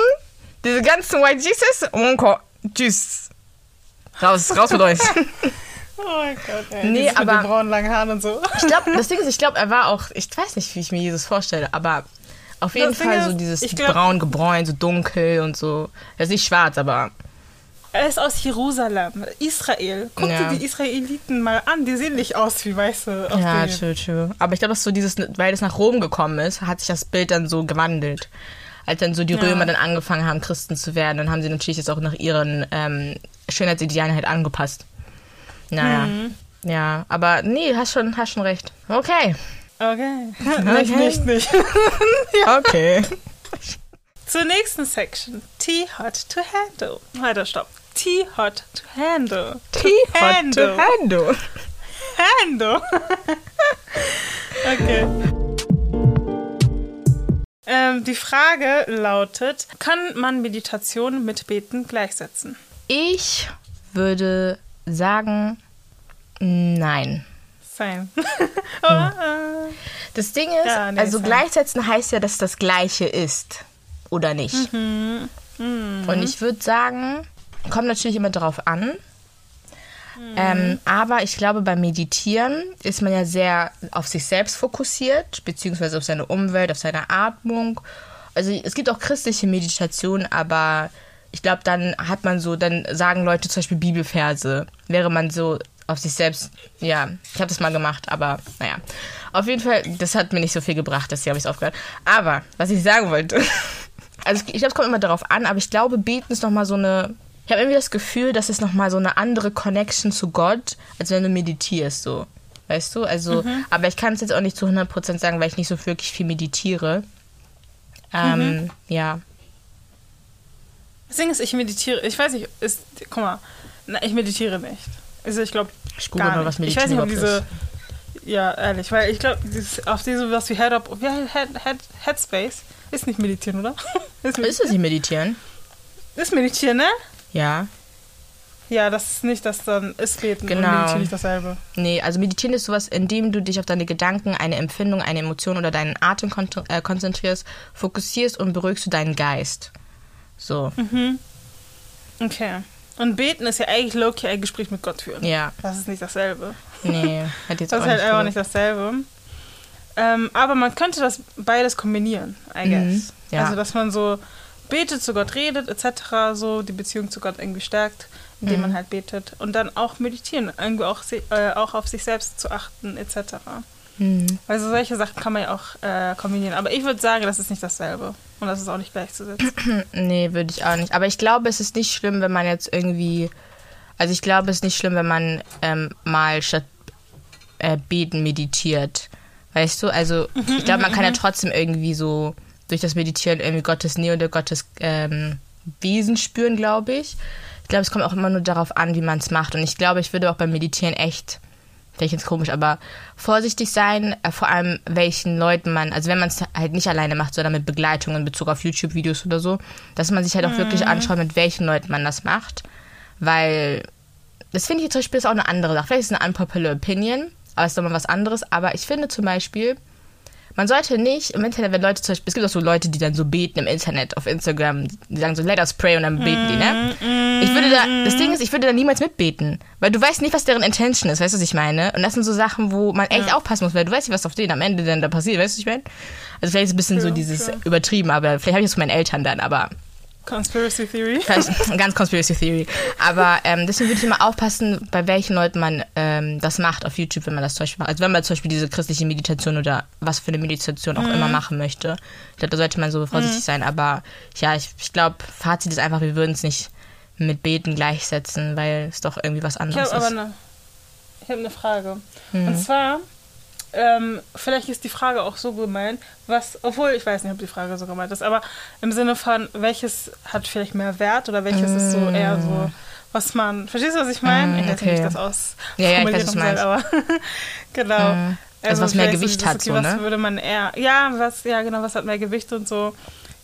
S1: diese ganzen White Jesus, Monko, tschüss. Raus, raus mit euch.
S2: Oh mein Gott, ey.
S1: Nee,
S2: Dieses mit
S1: aber-
S2: den braunen langen Haaren und so.
S1: Ich glaube, das Ding ist, ich glaube, er war auch, ich weiß nicht, wie ich mir Jesus vorstelle, aber auf jeden
S2: Das
S1: Fall so
S2: ist,
S1: dieses
S2: ich glaub-
S1: braun gebräunt, so dunkel und so. Er ist nicht schwarz, aber
S2: Er ist aus Jerusalem, Israel. Guck
S1: Ja.
S2: dir die Israeliten mal an, die sehen nicht aus wie Weiße.
S1: Ja, true, true. Aber ich glaube, dass so dieses, weil es nach Rom gekommen ist, hat sich das Bild dann so gewandelt. Als dann so die
S2: Ja.
S1: Römer dann angefangen haben, Christen zu werden, dann haben sie natürlich jetzt auch nach ihren ähm, Schönheitsidealen halt angepasst. Naja.
S2: Mhm.
S1: Ja, aber nee, hast schon, hast schon recht. Okay.
S2: Okay. Nicht, nicht, nicht.
S1: Okay.
S2: Zur nächsten Section. Tea hot to handle. Weiter, stopp. Tea hot to handle.
S1: Tea hot to handle.
S2: Handle. okay. Ähm, die Frage lautet, kann man Meditation mit Beten gleichsetzen?
S1: Ich würde sagen, nein.
S2: Sein. Oder?
S1: Das Ding ist,
S2: Ja, nee,
S1: also
S2: same.
S1: gleichsetzen heißt ja, dass das Gleiche ist. Oder nicht?
S2: Mhm.
S1: Und ich würde sagen, kommt natürlich immer drauf an.
S2: Mhm.
S1: Ähm, aber ich glaube, beim Meditieren ist man ja sehr auf sich selbst fokussiert, beziehungsweise auf seine Umwelt, auf seine Atmung. Also es gibt auch christliche Meditation, aber ich glaube, dann hat man so, dann sagen Leute zum Beispiel Bibelverse, wäre man so auf sich selbst, ja, ich habe das mal gemacht, aber naja. Auf jeden Fall, das hat mir nicht so viel gebracht, deswegen habe ich es aufgehört. Aber, was ich sagen wollte, also ich, ich glaube, es kommt immer darauf an, aber ich glaube, beten ist nochmal so eine, ich habe irgendwie das Gefühl, dass es nochmal so eine andere Connection zu Gott, als wenn du meditierst, so. Weißt du? Also, aber ich kann es jetzt auch nicht zu 100% sagen, weil ich nicht so wirklich viel meditiere. Ähm, ja.
S2: Das Ding ist, ich meditiere. Ich weiß nicht, ist, guck mal, na, ich meditiere nicht. Also ich glaube,
S1: Ich google
S2: gar
S1: mal, was
S2: Ich weiß
S1: Meditieren
S2: nicht, ob diese, ja, ehrlich, weil ich glaube, auf diese, was wie Head Up, wie Head, Head, Headspace, ist nicht meditieren, oder? ist,
S1: Ist es nicht meditieren?
S2: Ist meditieren, ne?
S1: Ja.
S2: Ja, das ist nicht das dann ist beten
S1: Genau.
S2: und meditieren nicht dasselbe.
S1: Nee, also meditieren ist sowas, indem du dich auf deine Gedanken, eine Empfindung, eine Emotion oder deinen Atem kon äh, konzentrierst, fokussierst und beruhigst du deinen Geist. So,
S2: Okay. Und beten ist ja eigentlich low-key ein Gespräch mit Gott führen.
S1: ja.
S2: Das ist nicht dasselbe.
S1: Nee, hätte jetzt
S2: Das ist halt
S1: nicht
S2: einfach nicht dasselbe. Ähm, aber man könnte das beides kombinieren, I guess.
S1: Mhm, ja.
S2: Also, dass man so betet, zu Gott redet, etc., so die Beziehung zu Gott irgendwie stärkt, indem
S1: Mhm.
S2: man halt betet. Und dann auch meditieren, irgendwie auch, äh, auch auf sich selbst zu achten, etc.
S1: Mhm.
S2: Also solche Sachen kann man ja auch äh, kombinieren. Aber ich würde sagen, das ist nicht dasselbe. Und das ist auch nicht gleichzusetzen.
S1: Nee, würde ich auch nicht. Aber ich glaube, es ist nicht schlimm, wenn man jetzt irgendwie. Also ich glaube, es ist nicht schlimm, wenn man ähm, mal statt äh, beten meditiert. Weißt du? Also ich glaube, man kann ja trotzdem irgendwie so durch das Meditieren irgendwie Gottes Nähe oder Gottes ähm, Wesen spüren, glaube ich. Ich glaube, es kommt auch immer nur darauf an, wie man es macht. Und ich glaube, ich würde auch beim Meditieren echt, vielleicht jetzt komisch, aber vorsichtig sein, äh, vor allem welchen Leuten man, also wenn man es halt nicht alleine macht, sondern mit Begleitung in Bezug auf YouTube-Videos oder so, dass man sich halt auch wirklich anschaut, mit welchen Leuten man das macht. Weil das finde ich zum Beispiel ist auch eine andere Sache. Vielleicht ist es eine unpopular Opinion, aber es ist doch mal was anderes. Aber ich finde zum Beispiel, man sollte nicht im Internet, wenn Leute zum Beispiel, es gibt auch so Leute, die dann so beten im Internet, auf Instagram, die sagen so, let us pray und dann beten die, ne? Ich würde da, das Ding ist, ich würde da niemals mitbeten, weil du weißt nicht, was deren Intention ist, weißt du, was ich meine? Und das sind so Sachen, wo man echt aufpassen muss, weil du weißt nicht, was auf denen am Ende denn da passiert, weißt du, was ich meine? Also vielleicht ist es ein bisschen so
S2: True,
S1: dieses
S2: true.
S1: übertrieben, aber vielleicht habe ich das von meinen Eltern dann, aber
S2: Conspiracy Theory.
S1: Ganz Conspiracy Theory. Aber ähm, deswegen würde ich immer aufpassen, bei welchen Leuten man ähm, das macht auf YouTube, wenn man das zum Beispiel macht. Also wenn man zum Beispiel diese christliche Meditation oder was für eine Meditation auch immer machen möchte. Ich glaube, da sollte man so vorsichtig sein. Aber ja, ich, ich glaube, Fazit ist einfach, wir würden es nicht mit Beten gleichsetzen, weil es doch irgendwie was
S2: Ich
S1: anderes
S2: aber
S1: ist.
S2: eine, ich habe eine Frage.
S1: Mhm.
S2: Und zwar, ähm, vielleicht ist die Frage auch so gemeint, was, obwohl ich weiß nicht, ob die Frage so gemeint ist, aber im Sinne von, welches hat vielleicht mehr Wert oder welches ist so eher so, was man, verstehst du, was ich meine?
S1: Mm,
S2: ich weiß nicht, wie
S1: okay.
S2: ich das aus
S1: Ja, ja, ich weiß, was
S2: soll, aber genau.
S1: Mm. Also was mehr Gewicht hat,
S2: okay,
S1: so,
S2: was
S1: ne?
S2: würde man eher, ja, was, ja, genau, was hat mehr Gewicht und so,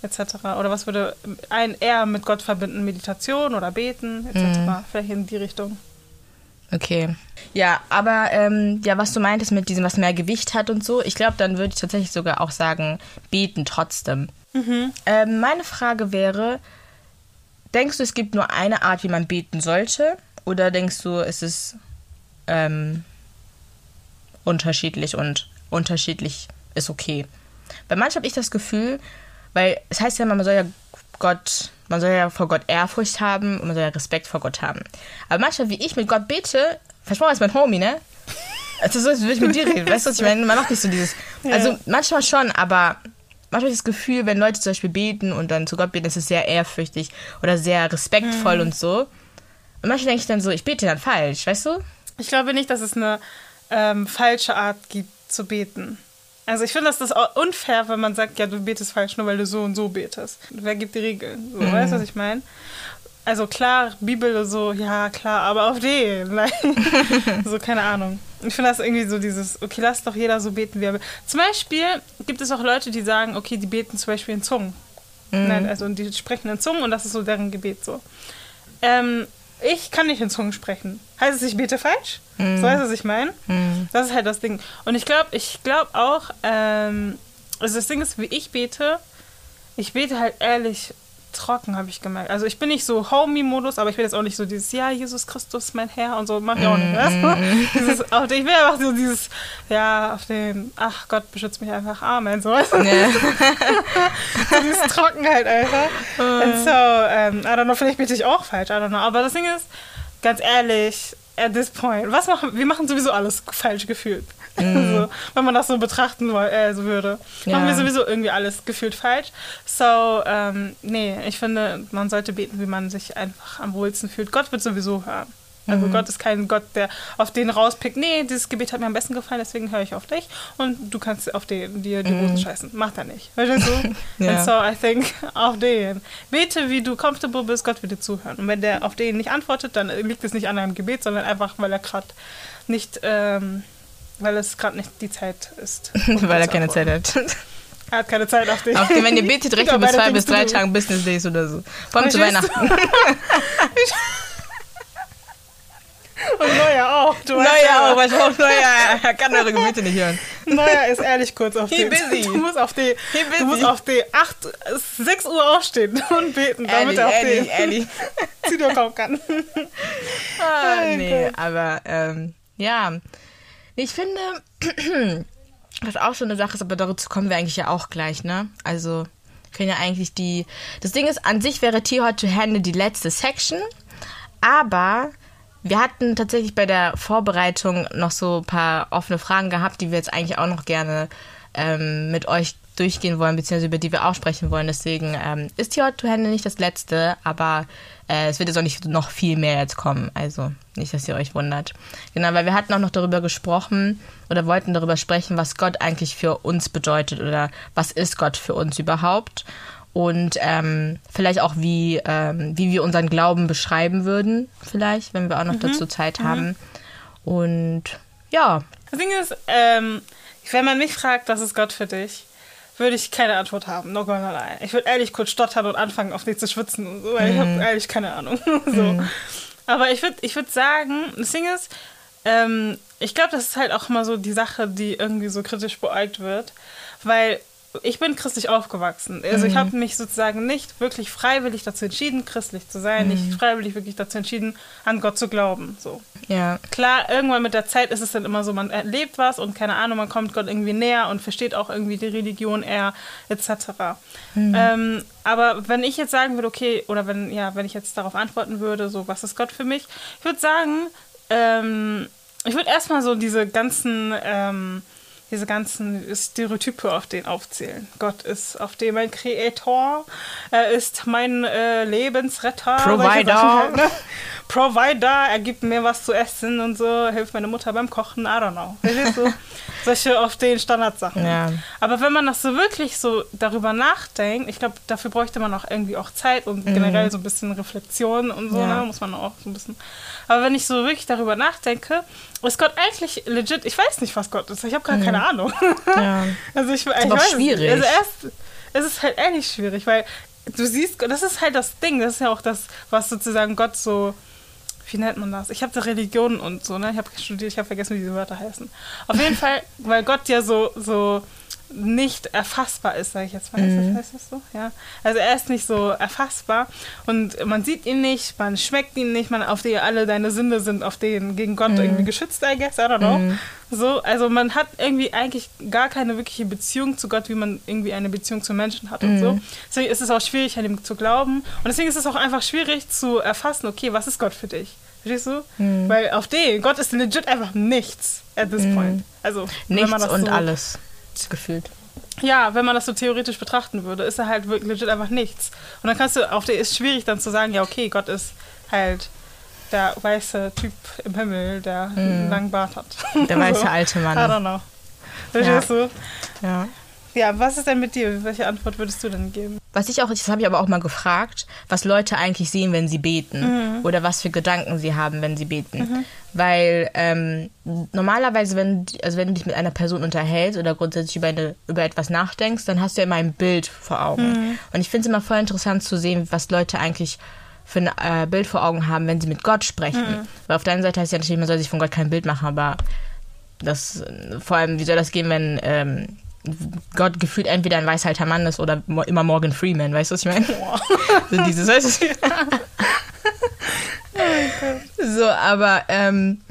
S2: etc. Oder was würde ein eher mit Gott verbinden, Meditation oder Beten, etc.
S1: Mm.
S2: Vielleicht in die Richtung.
S1: Okay. Ja, aber ähm, ja, was du meintest mit diesem, was mehr Gewicht hat und so, ich glaube, dann würde ich tatsächlich sogar auch sagen, beten trotzdem. Ähm, meine Frage wäre, denkst du, es gibt nur eine Art, wie man beten sollte? Oder denkst du, es ist ähm, unterschiedlich und unterschiedlich ist okay? Weil manchmal habe ich das Gefühl, weil es heißt ja immer, man soll ja Gott, man soll ja vor Gott Ehrfurcht haben und man soll ja Respekt vor Gott haben. Aber manchmal, wie ich mit Gott bete, versprochen ist mein Homie, ne? Also so, als würde ich mit dir reden. Weißt du, was ich meine? Man macht nicht so dieses. Also manchmal schon, aber manchmal habe ich das Gefühl, wenn Leute zum Beispiel beten und dann zu Gott beten, ist es sehr ehrfürchtig oder sehr respektvoll und so. Und manchmal denke ich dann so, ich bete dann falsch, weißt du?
S2: Ich glaube nicht, dass es eine ähm, falsche Art gibt zu beten. Also ich finde, das ist unfair, wenn man sagt, ja, du betest falsch, nur weil du so und so betest. Wer gibt die Regeln? So, Weißt du, was ich meine? Also klar, Bibel so, ja klar, aber auf den. So, keine Ahnung. Ich finde das irgendwie so dieses, okay, lass doch jeder so beten, wie er will. Zum Beispiel gibt es auch Leute, die sagen, okay, die beten zum Beispiel in Zungen. Nein, also und die sprechen in Zungen und das ist so deren Gebet so. Ähm, ich kann nicht in Zungen sprechen. Heißt es, ich bete falsch? So weißt du, was ich meine? Das ist halt das Ding. Und ich glaube, ich glaube auch, ähm, also das Ding ist, wie ich bete, ich bete halt ehrlich trocken, habe ich gemerkt. Also ich bin nicht so Homie-Modus, aber ich will jetzt auch nicht so dieses, ja, Jesus Christus, mein Herr und so, mach ich auch nicht. Weißt du? dieses, auf den, ich will einfach so dieses, ja, auf den, ach Gott, beschützt mich einfach, Amen, so. Weißt du?
S1: Ja.
S2: so dieses Trockenheit einfach. Und so, ähm, I don't know, vielleicht bete ich auch falsch, I don't know. Aber das Ding ist, ganz ehrlich, at this point, was machen, wir machen sowieso alles falsch gefühlt. so, wenn man das so betrachten äh, so würde.
S1: Ja.
S2: Machen wir sowieso irgendwie alles gefühlt falsch. So, ähm, nee, ich finde, man sollte beten, wie man sich einfach am wohlsten fühlt. Gott wird sowieso hören. Also Gott ist kein Gott, der auf den rauspickt, nee, dieses Gebet hat mir am besten gefallen, deswegen höre ich auf dich und du kannst auf den, dir die Hosen scheißen. Macht er nicht. Weißt du so?
S1: Ja.
S2: And so I think auf den. Bete, wie du comfortable bist, Gott wird dir zuhören. Und wenn der auf den nicht antwortet, dann liegt es nicht an deinem Gebet, sondern einfach, weil er gerade nicht, ähm, weil es gerade nicht die Zeit ist.
S1: Weil er keine. Zeit hat.
S2: Er hat keine Zeit auf dich.
S1: Auch wenn ihr betet, über
S2: beide
S1: zwei bis drei. Tagen Business Days oder so. Vor allem zu Weihnachten.
S2: auch. Du
S1: Neuer auch, weil ich brauche Neuer. Er kann eure Gebete nicht hören.
S2: Neuer ist ehrlich kurz auf die.
S1: busy.
S2: Du musst auf die, du musst auf die 8, 6 Uhr aufstehen und beten, damit er auf
S1: ehrlich,
S2: die. Studio kommen kann.
S1: Ah, nee, aber ähm, ja. Ich finde, was auch so eine Sache ist, aber dazu kommen wir eigentlich ja auch gleich, ne? Also können ja eigentlich die. Das Ding ist, an sich wäre Too Hot to Handle die letzte Section, aber wir hatten tatsächlich bei der Vorbereitung noch so ein paar offene Fragen gehabt, die wir jetzt eigentlich auch noch gerne ähm, mit euch durchgehen wollen, beziehungsweise über die wir auch sprechen wollen. Deswegen ähm, ist Too Hot to Handle nicht das letzte, aber äh, es wird jetzt auch nicht noch viel mehr jetzt kommen. Also nicht, dass ihr euch wundert. Genau, weil wir hatten auch noch darüber gesprochen oder wollten darüber sprechen, was Gott eigentlich für uns bedeutet oder was ist Gott für uns überhaupt. Und ähm, vielleicht auch, wie, ähm, wie wir unseren Glauben beschreiben würden, vielleicht, wenn wir auch noch dazu Zeit haben. Und ja,
S2: Das Ding ist, ähm, wenn man mich fragt, was ist Gott für dich, würde ich keine Antwort haben. No gonna lie. Ich würde ehrlich kurz stottern und anfangen, auf dich zu schwitzen und so, weil ich habe ehrlich keine Ahnung. so. Aber ich würde ich würd sagen, das Ding ist, ähm, ich glaube, das ist halt auch immer so die Sache, die irgendwie so kritisch beäugt wird, weil ich bin christlich aufgewachsen. Also ich habe mich sozusagen nicht wirklich freiwillig dazu entschieden, christlich zu sein, nicht freiwillig wirklich dazu entschieden, an Gott zu glauben. So
S1: ja,
S2: klar, irgendwann mit der Zeit ist es dann immer so, man erlebt was und keine Ahnung, man kommt Gott irgendwie näher und versteht auch irgendwie die Religion eher, etc. Ähm, aber wenn ich jetzt sagen würde, okay, oder wenn, ja, wenn ich jetzt darauf antworten würde, so, was ist Gott für mich? Ich würde sagen, ähm, ich würde erstmal so diese ganzen, ähm, diese ganzen Stereotype auf den aufzählen. Gott ist auf dem mein Kreator, er ist mein äh, Lebensretter.
S1: Provider.
S2: Halt, ne? Provider, er gibt mir was zu essen und so, hilft meine Mutter beim Kochen, I don't know. Du? Solche auf den Standardsachen.
S1: Ja.
S2: Aber wenn man das so wirklich so darüber nachdenkt, ich glaube, dafür bräuchte man auch irgendwie auch Zeit und generell so ein bisschen Reflexion und so,
S1: Mhm. Ja.
S2: ne? muss man auch so ein bisschen. Aber wenn ich so wirklich darüber nachdenke, ist Gott eigentlich legit, ich weiß nicht, was Gott ist, ich habe gar keine Ahnung.
S1: Mhm. ja.
S2: Also ich, ich
S1: auch
S2: weiß
S1: schwierig.
S2: Also erst, es ist halt ehrlich schwierig, weil du siehst, das ist halt das Ding, das ist ja auch das, was sozusagen Gott so, wie nennt man das? Ich habe da Religion und so, ne? Ich habe studiert, ich habe vergessen, wie diese Wörter heißen. Auf jeden Fall, weil Gott ja so, so nicht erfassbar ist, sage ich jetzt mal. Ist das, heißt das so? Ja. Also er ist nicht so erfassbar und man sieht ihn nicht, man schmeckt ihn nicht, man auf die alle deine Sinne sind auf den gegen Gott irgendwie geschützt, I guess, I don't know. So, also man hat irgendwie eigentlich gar keine wirkliche Beziehung zu Gott, wie man irgendwie eine Beziehung zu Menschen hat und so. Deswegen ist es auch schwierig, an ihm zu glauben. Und deswegen ist es auch einfach schwierig zu erfassen, okay, was ist Gott für dich? Verstehst du? Weil auf den, Gott ist legit einfach nichts at this point. Also,
S1: Nichts und
S2: so,
S1: alles gefühlt.
S2: Ja, wenn man das so theoretisch betrachten würde, ist er halt wirklich legit einfach nichts. Und dann kannst du, auf der ist schwierig dann zu sagen, ja, okay, Gott ist halt der weiße Typ im Himmel, der einen langen Bart hat.
S1: Der weiße alte Mann.
S2: I don't know. Verstehst du?
S1: Ja.
S2: Ja, was ist denn mit dir? Welche Antwort würdest du denn geben?
S1: Was ich auch, das habe ich aber auch mal gefragt, was Leute eigentlich sehen, wenn sie beten oder was für Gedanken sie haben, wenn sie beten. Weil ähm, normalerweise, wenn, also wenn du dich mit einer Person unterhältst oder grundsätzlich über, eine, über etwas nachdenkst, dann hast du ja immer ein Bild vor Augen. Und ich finde es immer voll interessant zu sehen, was Leute eigentlich für ein äh, Bild vor Augen haben, wenn sie mit Gott sprechen. Weil auf der einen Seite heißt es ja natürlich, man soll sich von Gott kein Bild machen, aber das, vor allem, wie soll das gehen, wenn ähm, Gott gefühlt entweder ein weißer alter Mann ist oder immer Morgan Freeman, weißt du, was ich meine? so dieses, weißt du? so, aber ähm,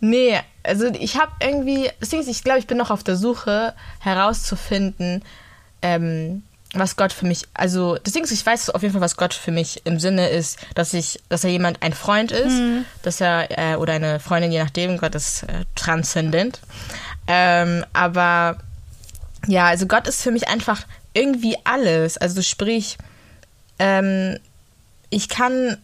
S1: nee, also ich habe irgendwie, das Ding ist, ich glaube, ich bin noch auf der Suche herauszufinden, ähm, was Gott für mich, also das Ding ist, ich weiß auf jeden Fall, was Gott für mich im Sinne ist, dass ich, dass er jemand ein Freund ist, dass er äh, oder eine Freundin, je nachdem, Gott ist äh, transzendent. Ähm, aber ja, also Gott ist für mich einfach irgendwie alles. Also sprich, ähm, ich kann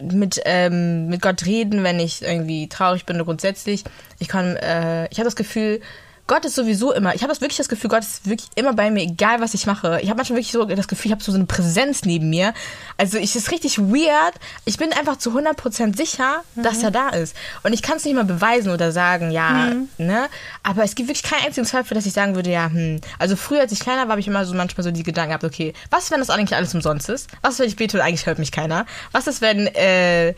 S1: mit, ähm, mit Gott reden, wenn ich irgendwie traurig bin grundsätzlich. Ich kann, äh, ich habe das Gefühl, Gott ist sowieso immer, ich habe das wirklich das Gefühl, Gott ist wirklich immer bei mir, egal was ich mache. Ich habe manchmal wirklich so das Gefühl, ich habe so eine Präsenz neben mir. Also ich ist richtig weird. Ich bin einfach zu 100% sicher, dass er da ist. Und ich kann es nicht mal beweisen oder sagen, ja, ne? Aber es gibt wirklich keinen einzigen Zweifel, dass ich sagen würde, ja, hm. Also früher, als ich kleiner war, habe ich immer so manchmal so die Gedanken gehabt, okay, was, wenn das eigentlich alles umsonst ist? Was, wenn ich bete und eigentlich hört mich keiner? Was ist, wenn, äh,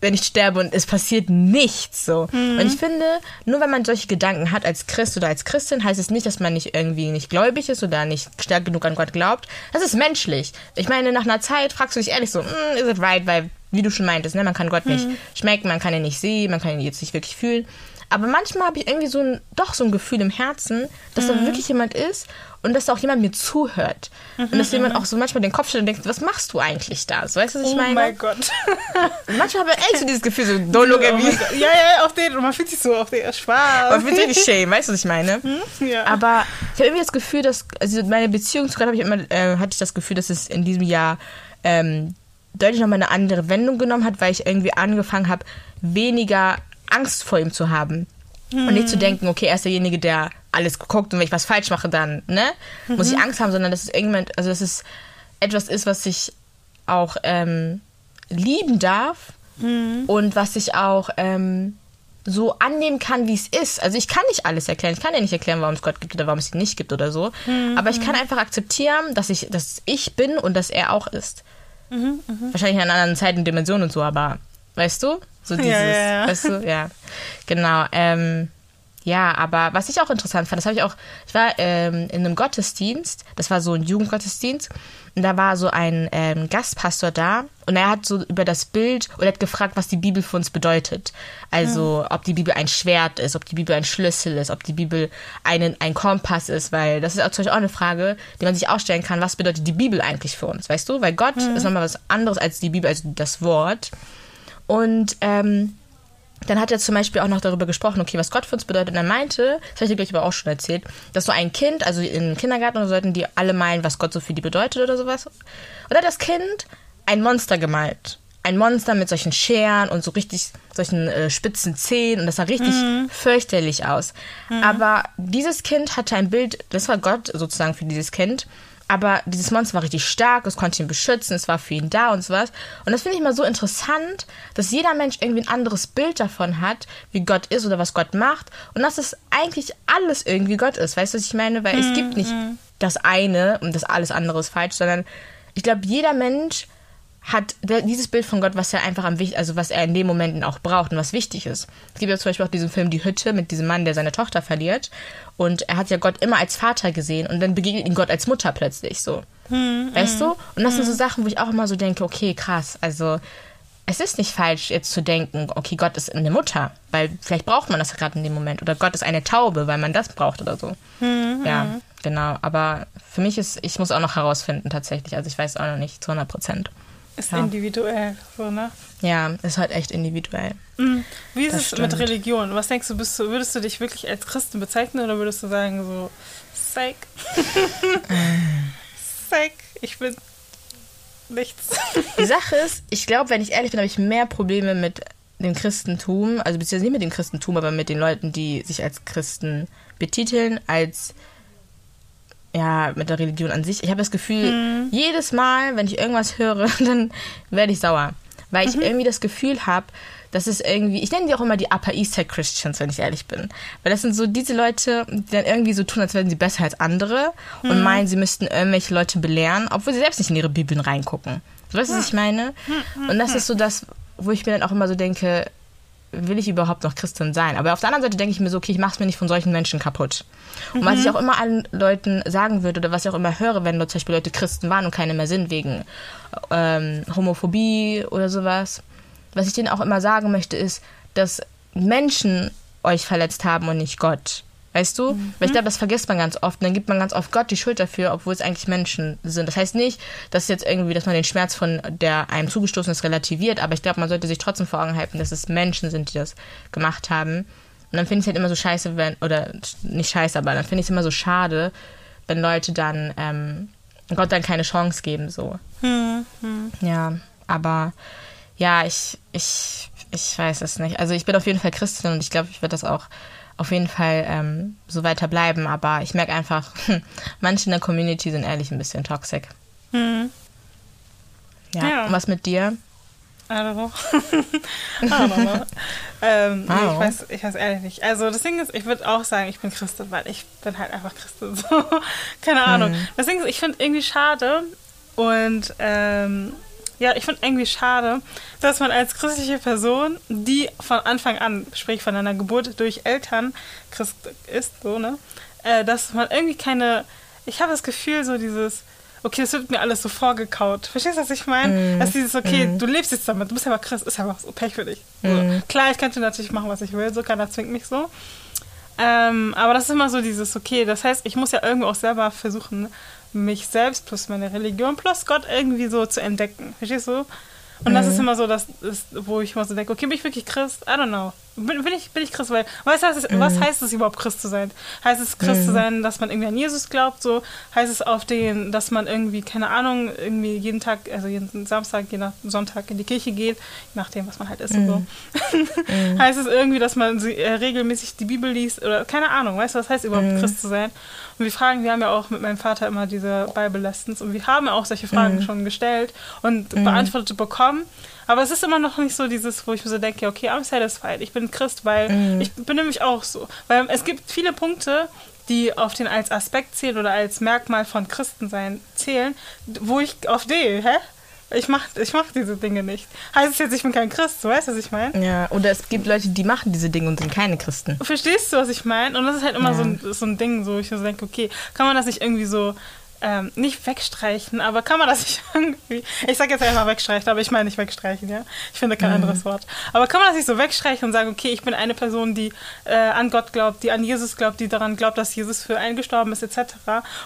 S1: wenn ich sterbe und es passiert nichts so. Und ich finde, nur wenn man solche Gedanken hat als Christ oder als Christin, heißt es nicht, dass man nicht irgendwie nicht gläubig ist oder nicht stark genug an Gott glaubt. Das ist menschlich. Ich meine, nach einer Zeit fragst du dich ehrlich so, mm, is it right? Weil, wie du schon meintest, ne, man kann Gott nicht schmecken, man kann ihn nicht sehen, man kann ihn jetzt nicht wirklich fühlen. Aber manchmal habe ich irgendwie so ein, doch so ein Gefühl im Herzen, dass da wirklich jemand ist und dass da auch jemand mir zuhört. und dass jemand auch so manchmal den Kopf stellt und denkt, was machst du eigentlich da? So, weißt du, was ich
S2: Oh
S1: meine?
S2: mein Gott.
S1: Manchmal habe ich echt so dieses Gefühl, so, don't look at
S2: Oh
S1: me.
S2: ja, ja, auf den. Und man fühlt sich so auf den Spaß.
S1: Man wird richtig shame, weißt du, was ich meine?
S2: Ja.
S1: Aber ich habe irgendwie das Gefühl, dass, also meine Beziehung zu Gott habe ich immer, äh, hatte ich das Gefühl, dass es in diesem Jahr ähm, deutlich nochmal eine andere Wendung genommen hat, weil ich irgendwie angefangen habe, weniger Angst vor ihm zu haben. Und nicht zu denken, okay, er ist derjenige, der alles guckt und wenn ich was falsch mache, dann, ne, muss ich Angst haben, sondern dass es irgendwann, also dass es etwas ist, was ich auch ähm, lieben darf und was ich auch ähm, so annehmen kann, wie es ist. Also ich kann nicht alles erklären. Ich kann ja nicht erklären, warum es Gott gibt oder warum es ihn nicht gibt oder so. Aber ich kann einfach akzeptieren, dass ich, dass ich bin und dass er auch ist. Wahrscheinlich in einer anderen Zeit und Dimension und so, aber weißt du? So dieses,
S2: ja, ja.
S1: weißt du, ja. Genau. Ähm, ja, aber was ich auch interessant fand, das habe ich auch, ich war ähm, in einem Gottesdienst, das war so ein Jugendgottesdienst, und da war so ein ähm, Gastpastor da und er hat so über das Bild oder hat gefragt, was die Bibel für uns bedeutet. Also, ob die Bibel ein Schwert ist, ob die Bibel ein Schlüssel ist, ob die Bibel einen, ein Kompass ist, weil das ist auch zum Beispiel auch eine Frage, die man sich auch stellen kann, was bedeutet die Bibel eigentlich für uns, weißt du? Weil Gott ist nochmal was anderes als die Bibel, also das Wort. Und ähm, dann hat er zum Beispiel auch noch darüber gesprochen, okay, was Gott für uns bedeutet. Und er meinte, das habe ich dir gleich aber auch schon erzählt, dass so ein Kind, also im Kindergarten oder so, sollten die alle malen, was Gott so für die bedeutet oder sowas. Und da hat das Kind ein Monster gemalt. Ein Monster mit solchen Scheren und so richtig solchen äh, spitzen Zähnen und das sah richtig fürchterlich aus. Aber dieses Kind hatte ein Bild, das war Gott sozusagen für dieses Kind. Aber dieses Monster war richtig stark, es konnte ihn beschützen, es war für ihn da und sowas. Und das finde ich mal so interessant, dass jeder Mensch irgendwie ein anderes Bild davon hat, wie Gott ist oder was Gott macht. Und dass es eigentlich alles irgendwie Gott ist. Weißt du, was ich meine? Weil es gibt nicht das eine und das alles andere ist falsch, sondern ich glaube, jeder Mensch hat dieses Bild von Gott, was er einfach am wichtig, also was er in dem Momenten auch braucht und was wichtig ist. Es gibt ja zum Beispiel auch diesen Film Die Hütte mit diesem Mann, der seine Tochter verliert. Und er hat ja Gott immer als Vater gesehen und dann begegnet ihm Gott als Mutter plötzlich so. weißt du? Und das sind so Sachen, wo ich auch immer so denke, okay, krass, also es ist nicht falsch, jetzt zu denken, okay, Gott ist eine Mutter, weil vielleicht braucht man das gerade in dem Moment. Oder Gott ist eine Taube, weil man das braucht oder so. Ja, genau. Aber für mich ist, ich muss auch noch herausfinden tatsächlich. Also ich weiß auch noch nicht zu 100 Prozent.
S2: Ist
S1: Ja.
S2: individuell, so, ne?
S1: Ja, ist halt echt individuell.
S2: Mhm. Wie ist
S1: Das
S2: es mit
S1: stimmt.
S2: Religion? Was denkst du, bist du, würdest du dich wirklich als Christen bezeichnen oder würdest du sagen so, Psych? Psych, ich bin nichts.
S1: Die Sache ist, ich glaube, wenn ich ehrlich bin, habe ich mehr Probleme mit dem Christentum, also beziehungsweise nicht mit dem Christentum, aber mit den Leuten, die sich als Christen betiteln, als ja, mit der Religion an sich. Ich habe das Gefühl, jedes Mal, wenn ich irgendwas höre, dann werde ich sauer. Weil ich irgendwie das Gefühl habe, dass es irgendwie, ich nenne die auch immer die Upper East Side Christians, wenn ich ehrlich bin. Weil das sind so diese Leute, die dann irgendwie so tun, als wären sie besser als andere und meinen, sie müssten irgendwelche Leute belehren, obwohl sie selbst nicht in ihre Bibeln reingucken. So, weißt du, was ich meine? Und das ist so das, wo ich mir dann auch immer so denke, will ich überhaupt noch Christin sein? Aber auf der anderen Seite denke ich mir so, okay, ich mache es mir nicht von solchen Menschen kaputt. Und was ich auch immer allen Leuten sagen würde oder was ich auch immer höre, wenn zum Beispiel Leute Christen waren und keine mehr sind wegen ähm, Homophobie oder sowas, was ich denen auch immer sagen möchte, ist, dass Menschen euch verletzt haben und nicht Gott. Weißt du? Weil ich glaube, das vergisst man ganz oft. Und dann gibt man ganz oft Gott die Schuld dafür, obwohl es eigentlich Menschen sind. Das heißt nicht, dass jetzt irgendwie, dass man den Schmerz von der einem zugestoßen ist, relativiert, aber ich glaube, man sollte sich trotzdem vor Augen halten, dass es Menschen sind, die das gemacht haben. Und dann finde ich es halt immer so scheiße, wenn, oder nicht scheiße, aber dann finde ich es immer so schade, wenn Leute dann ähm, Gott dann keine Chance geben, so. Ja, aber ja, ich, ich, ich weiß es nicht. Also ich bin auf jeden Fall Christin und ich glaube, ich werde das auch auf jeden Fall ähm, so weiter bleiben. Aber ich merke einfach, manche in der Community sind ehrlich ein bisschen toxisch. Ja.
S2: Ja.
S1: Und was mit dir?
S2: I don't know. I don't know. ähm, nee, ich, weiß, ich weiß ehrlich nicht. Also das Ding ist, ich würde auch sagen, ich bin Christin, weil ich bin halt einfach Christin. So. Keine Ahnung. Das Ding ist, ich finde irgendwie schade und ähm, ja, ich finde irgendwie schade, dass man als christliche Person, die von Anfang an, sprich von einer Geburt durch Eltern Christ ist, so, ne, äh, dass man irgendwie keine, ich habe das Gefühl, so dieses, okay, das wird mir alles so vorgekaut. Verstehst du, was ich meine?
S1: Mm,
S2: Dass dieses, okay,
S1: mm.
S2: du lebst jetzt damit, du bist aber Christ, ist einfach so Pech für dich. So.
S1: Mm.
S2: Klar, ich könnte natürlich machen, was ich will, so keiner zwingt mich so. Ähm, aber das ist immer so dieses, okay, das heißt, ich muss ja irgendwo auch selber versuchen, mich selbst plus meine Religion plus Gott irgendwie so zu entdecken. Verstehst du? Und das
S1: Mhm.
S2: ist immer so, das ist, wo ich immer so denke, okay, bin ich wirklich Christ? I don't know. Bin, bin, ich, bin ich Christ? Weil, weißt du, was, ist-
S1: Mhm.
S2: was heißt es überhaupt, Christ zu sein? Heißt es, Christ zu sein, dass man irgendwie an Jesus glaubt? So heißt es auf den, dass man irgendwie, keine Ahnung, irgendwie jeden Tag, also jeden Samstag, je nach Sonntag in die Kirche geht, je nachdem, was man halt ist und so. heißt es irgendwie, dass man äh, regelmäßig die Bibel liest oder keine Ahnung, weißt du, was heißt überhaupt Christ zu sein? Und wir fragen, wir haben ja auch mit meinem Vater immer diese Bible Lessons und wir haben auch solche Fragen schon gestellt und beantwortet bekommen. Aber es ist immer noch nicht so dieses, wo ich mir so denke, okay, I'm satisfied, ich bin Christ, weil ich bin nämlich auch so. Weil es gibt viele Punkte, die auf den als Aspekt zählen oder als Merkmal von Christensein zählen, wo ich auf D, hä? Ich mach, ich mach diese Dinge nicht. Heißt es jetzt, ich bin kein Christ, so weißt du, was ich meine?
S1: Ja, oder es gibt Leute, die machen diese Dinge und sind keine Christen.
S2: Verstehst du, was ich meine? Und das ist halt immer
S1: Ja.
S2: so, ein, so ein Ding, so ich so denke, okay, kann man das nicht irgendwie so ähm, nicht wegstreichen, aber kann man das nicht irgendwie. Ich sag jetzt einfach wegstreichen, aber ich meine nicht wegstreichen, ja. Ich finde kein anderes Wort. Aber kann man das nicht so wegstreichen und sagen, okay, ich bin eine Person, die äh, an Gott glaubt, die an Jesus glaubt, die daran glaubt, dass Jesus für einen gestorben ist, etc.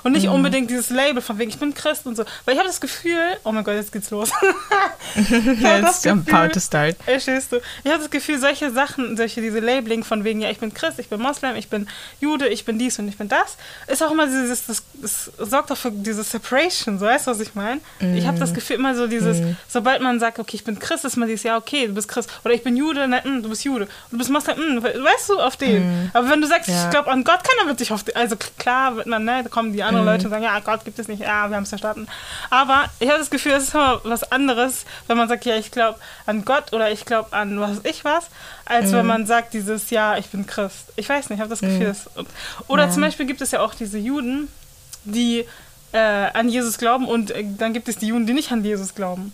S2: Und nicht unbedingt dieses Label von wegen, ich bin Christ und so. Weil ich habe das Gefühl, oh mein Gott, jetzt geht's los.
S1: It's about to start.
S2: Verstehst du? Ich habe das Gefühl, solche Sachen, solche diese Labeling von wegen, ja, ich bin Christ, ich bin Moslem, ich bin Jude, ich bin dies und ich bin das, ist auch immer dieses, das, das sorgt auch für diese Separation, so weißt du, was ich meine? Ich habe das Gefühl immer so dieses, sobald man sagt, okay, ich bin Christ, ist man dieses, ja, okay, du bist Christ, oder ich bin Jude, ne, mm, du bist Jude, du bist Moslem, mm, weißt du, auf den. Aber wenn du sagst,
S1: Ja.
S2: ich glaube an Gott, keiner wird dich auf den, also klar wird man, ne, da kommen die anderen Leute und sagen, ja, Gott gibt es nicht, ja, wir haben es verstanden. Aber ich habe das Gefühl, es ist immer was anderes, wenn man sagt, ja, ich glaube an Gott oder ich glaube an was ich was, als wenn man sagt dieses, ja, ich bin Christ. Ich weiß nicht, ich habe das Gefühl, das, oder
S1: Ja.
S2: zum Beispiel gibt es ja auch diese Juden, die äh, an Jesus glauben und äh, dann gibt es die Juden, die nicht an Jesus glauben.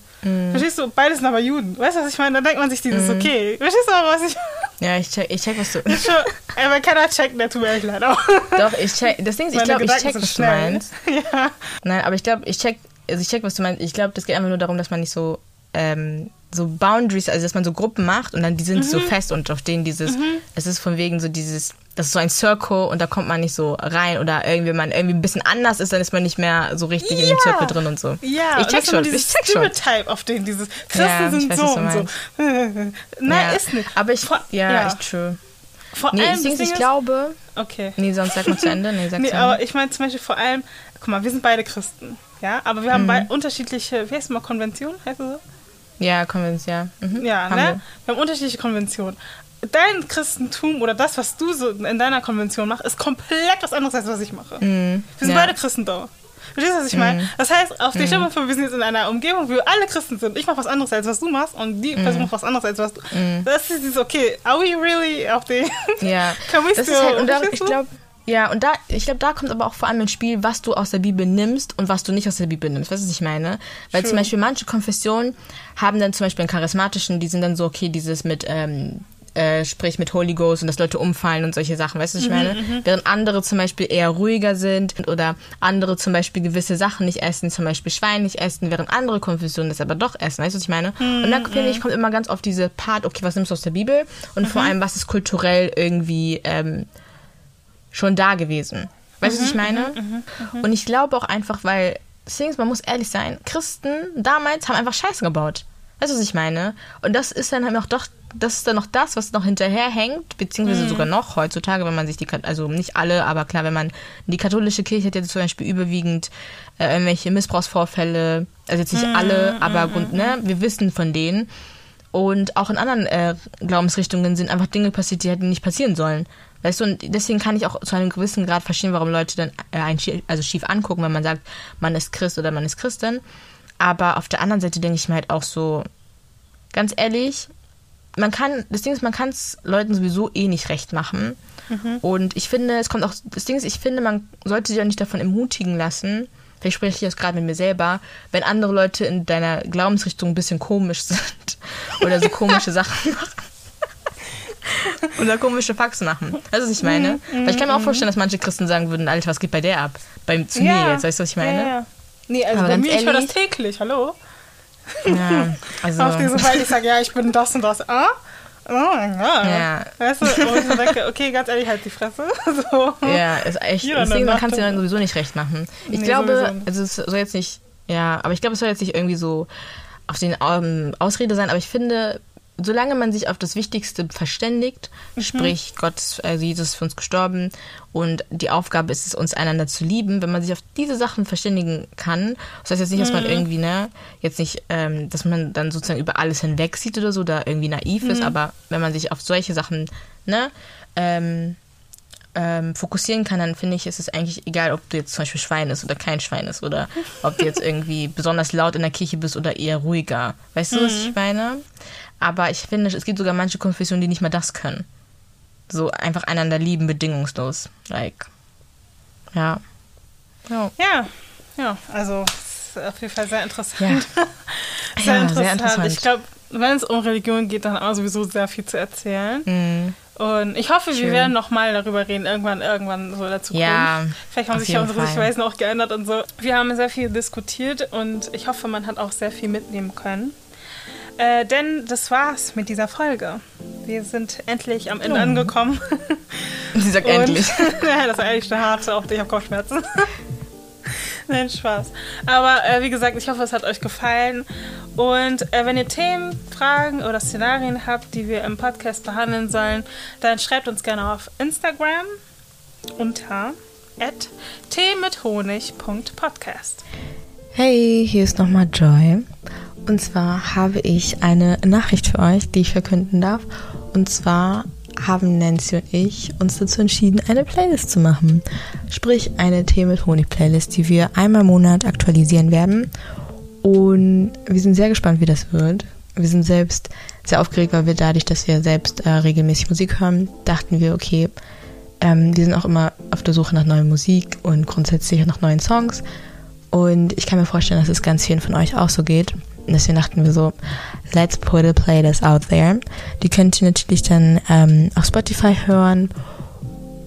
S2: Verstehst du? Beides sind aber Juden. Weißt du, was ich meine? Da denkt man sich dieses, okay. Verstehst du aber, was ich
S1: Ja, ich check, ich check was du.
S2: Schon, aber keiner checkt, der tut mir echt leid. auch.
S1: Doch, ich check. Das Ding ist, ich glaube, ich check, was du meinst.
S2: Ja.
S1: Nein, aber ich glaube, ich check, also ich check, was du meinst. Ich glaube, das geht einfach nur darum, dass man nicht so, ähm, so Boundaries, also dass man so Gruppen macht und dann die sind
S2: Mhm.
S1: so fest und auf denen dieses, es ist von wegen so dieses, das ist so ein Circle und da kommt man nicht so rein oder irgendwie, wenn man irgendwie ein bisschen anders ist, dann ist man nicht mehr so richtig in dem
S2: Ja.
S1: Circle drin und so.
S2: Ja,
S1: ich check schon, ich check schon.
S2: Stereotype auf den, dieses Christen
S1: Ja, ich
S2: sind
S1: weiß,
S2: so und so. Nein,
S1: Ja,
S2: ist nicht.
S1: Aber ich,
S2: Vor-
S1: ja,
S2: ja.
S1: ist true.
S2: Vor
S1: Nee,
S2: allem,
S1: ich
S2: Ding
S1: glaube,
S2: okay.
S1: nee, sonst sag mal zu Ende. Nee, sag
S2: Nee,
S1: zu Ende.
S2: aber ich meine zum Beispiel vor allem, guck mal, wir sind beide Christen, ja, aber wir haben
S1: Mhm.
S2: unterschiedliche, wie heißt es mal, Konventionen, heißt es so?
S1: ja, Convince, ja. Mhm.
S2: Ja,
S1: Haben
S2: ne?
S1: wir.
S2: Wir haben unterschiedliche Konventionen. Dein Christentum oder das, was du so in deiner Konvention machst, ist komplett was anderes, als was ich mache. Wir sind
S1: ja.
S2: beide Christen da. Verstehst du, was ich meine? Das heißt, auf die Stelle vor, wir sind jetzt in einer Umgebung, wo wir alle Christen sind. Ich mache was anderes, als was du machst und die Person macht was anderes, als was du. Das ist dieses, okay, are we really auf den...
S1: Ja,
S2: Can we
S1: das
S2: still-
S1: ist halt, und ich glaube, ja, und da, ich glaube, da kommt aber auch vor allem ins Spiel, was du aus der Bibel nimmst und was du nicht aus der Bibel nimmst. Weißt du, was ich meine? Weil
S2: True.
S1: zum Beispiel manche Konfessionen haben dann zum Beispiel einen charismatischen, die sind dann so, okay, dieses mit, ähm, äh, sprich mit Holy Ghost und dass Leute umfallen und solche Sachen, weißt du, was ich meine? Während andere zum Beispiel eher ruhiger sind oder andere zum Beispiel gewisse Sachen nicht essen, zum Beispiel Schwein nicht essen, während andere Konfessionen das aber doch essen, weißt du, was ich meine? Und dann, finde ich, kommt immer ganz oft diese Part, okay, was nimmst du aus der Bibel und vor allem, was ist kulturell irgendwie ähm, schon da gewesen. Weißt du, was ich meine? Und ich glaube auch einfach, weil, Things, man muss ehrlich sein, Christen damals haben einfach Scheiße gebaut. Weißt du, was ich meine? Und das ist dann halt noch doch, das ist dann noch das, was noch hinterherhängt, beziehungsweise sogar noch heutzutage, wenn man sich die, also nicht alle, aber klar, wenn man, die katholische Kirche hat jetzt zum Beispiel überwiegend äh, irgendwelche Missbrauchsvorfälle, also jetzt nicht alle, aber Grund, ne, wir wissen von denen. Und auch in anderen äh, Glaubensrichtungen sind einfach Dinge passiert, die hätten nicht passieren sollen. Weißt du, und deswegen kann ich auch zu einem gewissen Grad verstehen, warum Leute dann äh, einen schief, also schief angucken, wenn man sagt, man ist Christ oder man ist Christin. Aber auf der anderen Seite denke ich mir halt auch so, ganz ehrlich, man kann, das Ding ist, man kann es Leuten sowieso eh nicht recht machen. Und ich finde, es kommt auch, das Ding ist, ich finde, man sollte sich auch nicht davon ermutigen lassen, vielleicht spreche ich jetzt gerade mit mir selber, wenn andere Leute in deiner Glaubensrichtung ein bisschen komisch sind oder so komische Sachen machen. Oder komische Faxen machen. Das ist, was ich meine.
S2: Mhm,
S1: Weil ich kann mir auch vorstellen, dass manche Christen sagen würden, Alter, was geht bei der ab? Bei, zu mir jetzt, weißt du, was ich meine?
S2: Ja, ja. Nee, also
S1: Aber
S2: bei mir, ich höre das
S1: ehrlich-
S2: täglich, hallo?
S1: Ja, also.
S2: Auf diese Weise, ich sage, ja, ich bin das und das. Ah? Oh Gott.
S1: Ja.
S2: Weißt du, wo ich so denke, okay, ganz ehrlich, halt die Fresse. So.
S1: Ja, ist echt. Deswegen, man kann es dir
S2: dann-
S1: sowieso nicht recht machen. Ich
S2: Nee,
S1: glaube, also es soll jetzt nicht, ja, aber ich glaube, es soll jetzt nicht irgendwie so auf den ähm, Ausrede sein, aber ich finde, solange man sich auf das Wichtigste verständigt,
S2: Mhm.
S1: sprich Gott, also Jesus ist für uns gestorben und die Aufgabe ist es, uns einander zu lieben, wenn man sich auf diese Sachen verständigen kann, das heißt jetzt nicht, dass man
S2: Mhm.
S1: irgendwie, ne, jetzt nicht, ähm, dass man dann sozusagen über alles hinweg sieht oder so, da irgendwie naiv
S2: Mhm.
S1: ist, aber wenn man sich auf solche Sachen, ne, ähm, ähm, fokussieren kann, dann finde ich, ist es eigentlich egal, ob du jetzt zum Beispiel Schwein ist oder kein Schwein ist oder ob du jetzt irgendwie besonders laut in der Kirche bist oder eher ruhiger. Weißt du, was ich meine? Aber ich finde, es gibt sogar manche Konfessionen, die nicht mal das können. So einfach einander lieben, bedingungslos. Like, ja. Ja.
S2: Ja, ja, also es ist auf jeden Fall sehr interessant.
S1: Ja.
S2: sehr,
S1: Ja,
S2: interessant.
S1: sehr interessant.
S2: Ich glaube, wenn es um Religion geht, dann haben wir sowieso sehr viel zu erzählen.
S1: Mm,
S2: Und ich hoffe, wir
S1: Schön.
S2: werden noch mal darüber reden, irgendwann, irgendwann so der Zukunft.
S1: Ja,
S2: Vielleicht haben sich ja unsere. Sichtweisen auch geändert und so. Wir haben sehr viel diskutiert und ich hoffe, man hat auch sehr viel mitnehmen können. Äh, denn das war's mit dieser Folge. Wir sind endlich am Ende
S1: Oh.
S2: angekommen.
S1: sie sagt
S2: Und-
S1: endlich.
S2: ja, das war eigentlich eine harte, auch ich habe Kopfschmerzen. Nein, Spaß. Aber äh, wie gesagt, ich hoffe, es hat euch gefallen. Und äh, wenn ihr Themen, Fragen oder Szenarien habt, die wir im Podcast behandeln sollen, dann schreibt uns gerne auf Instagram unter teemithonig.podcast.
S1: Hey, hier ist nochmal Joy. Und zwar habe ich eine Nachricht für euch, die ich verkünden darf. Und zwar haben Nancy und ich uns dazu entschieden, eine Playlist zu machen. Sprich, eine Tee mit Honig-Playlist, die wir einmal im Monat aktualisieren werden. Und wir sind sehr gespannt, wie das wird. Wir sind selbst sehr aufgeregt, weil wir dadurch, dass wir selbst äh, regelmäßig Musik hören, dachten wir, okay, ähm, wir sind auch immer auf der Suche nach neuer Musik und grundsätzlich nach neuen Songs. Und ich kann mir vorstellen, dass es ganz vielen von euch auch so geht. Und deswegen dachten wir so, let's put a playlist out there. Die könnt ihr natürlich dann ähm, auf Spotify hören.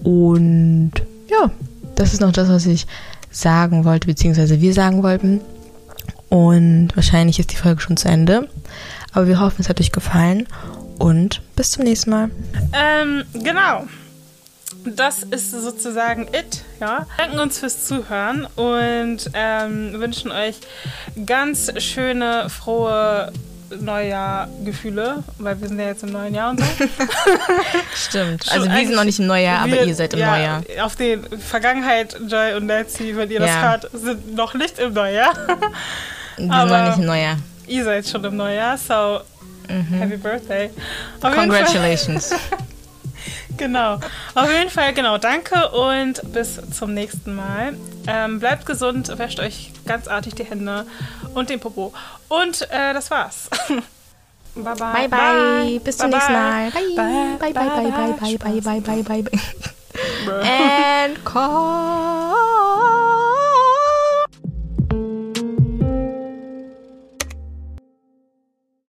S1: Und ja, das ist noch das, was ich sagen wollte, beziehungsweise wir sagen wollten. Und wahrscheinlich ist die Folge schon zu Ende. Aber wir hoffen, es hat euch gefallen. Und bis zum nächsten Mal.
S2: Ähm, genau. Das ist sozusagen it, ja. Danken uns fürs Zuhören und ähm, wünschen euch ganz schöne, frohe Neujahrgefühle, weil wir sind ja jetzt im neuen Jahr und so.
S1: Stimmt. Also wir sind noch nicht im Neujahr, aber
S2: Wir-
S1: ihr seid im
S2: ja,
S1: Neujahr.
S2: Auf den Vergangenheit, Joy und Nancy, wenn ihr das
S1: Ja.
S2: hört, sind noch nicht im Neujahr.
S1: Wir sind
S2: aber-
S1: noch nicht im Neujahr.
S2: ihr seid schon im Neujahr, so
S1: Mhm.
S2: happy birthday. Auf
S1: Congratulations.
S2: Genau. Auf jeden Fall, genau. Danke und bis zum nächsten Mal. Ähm, bleibt gesund, wäscht euch ganz artig die Hände und den Popo. Und äh, das war's. bye, bye.
S1: Bye, bye. Bis zum
S2: Bye,
S1: nächsten
S2: bye.
S1: Mal. Bye. Bye, bye, bye, bye, bye, bye, bye, bye, bye, bye.
S2: Bruh.
S1: And call.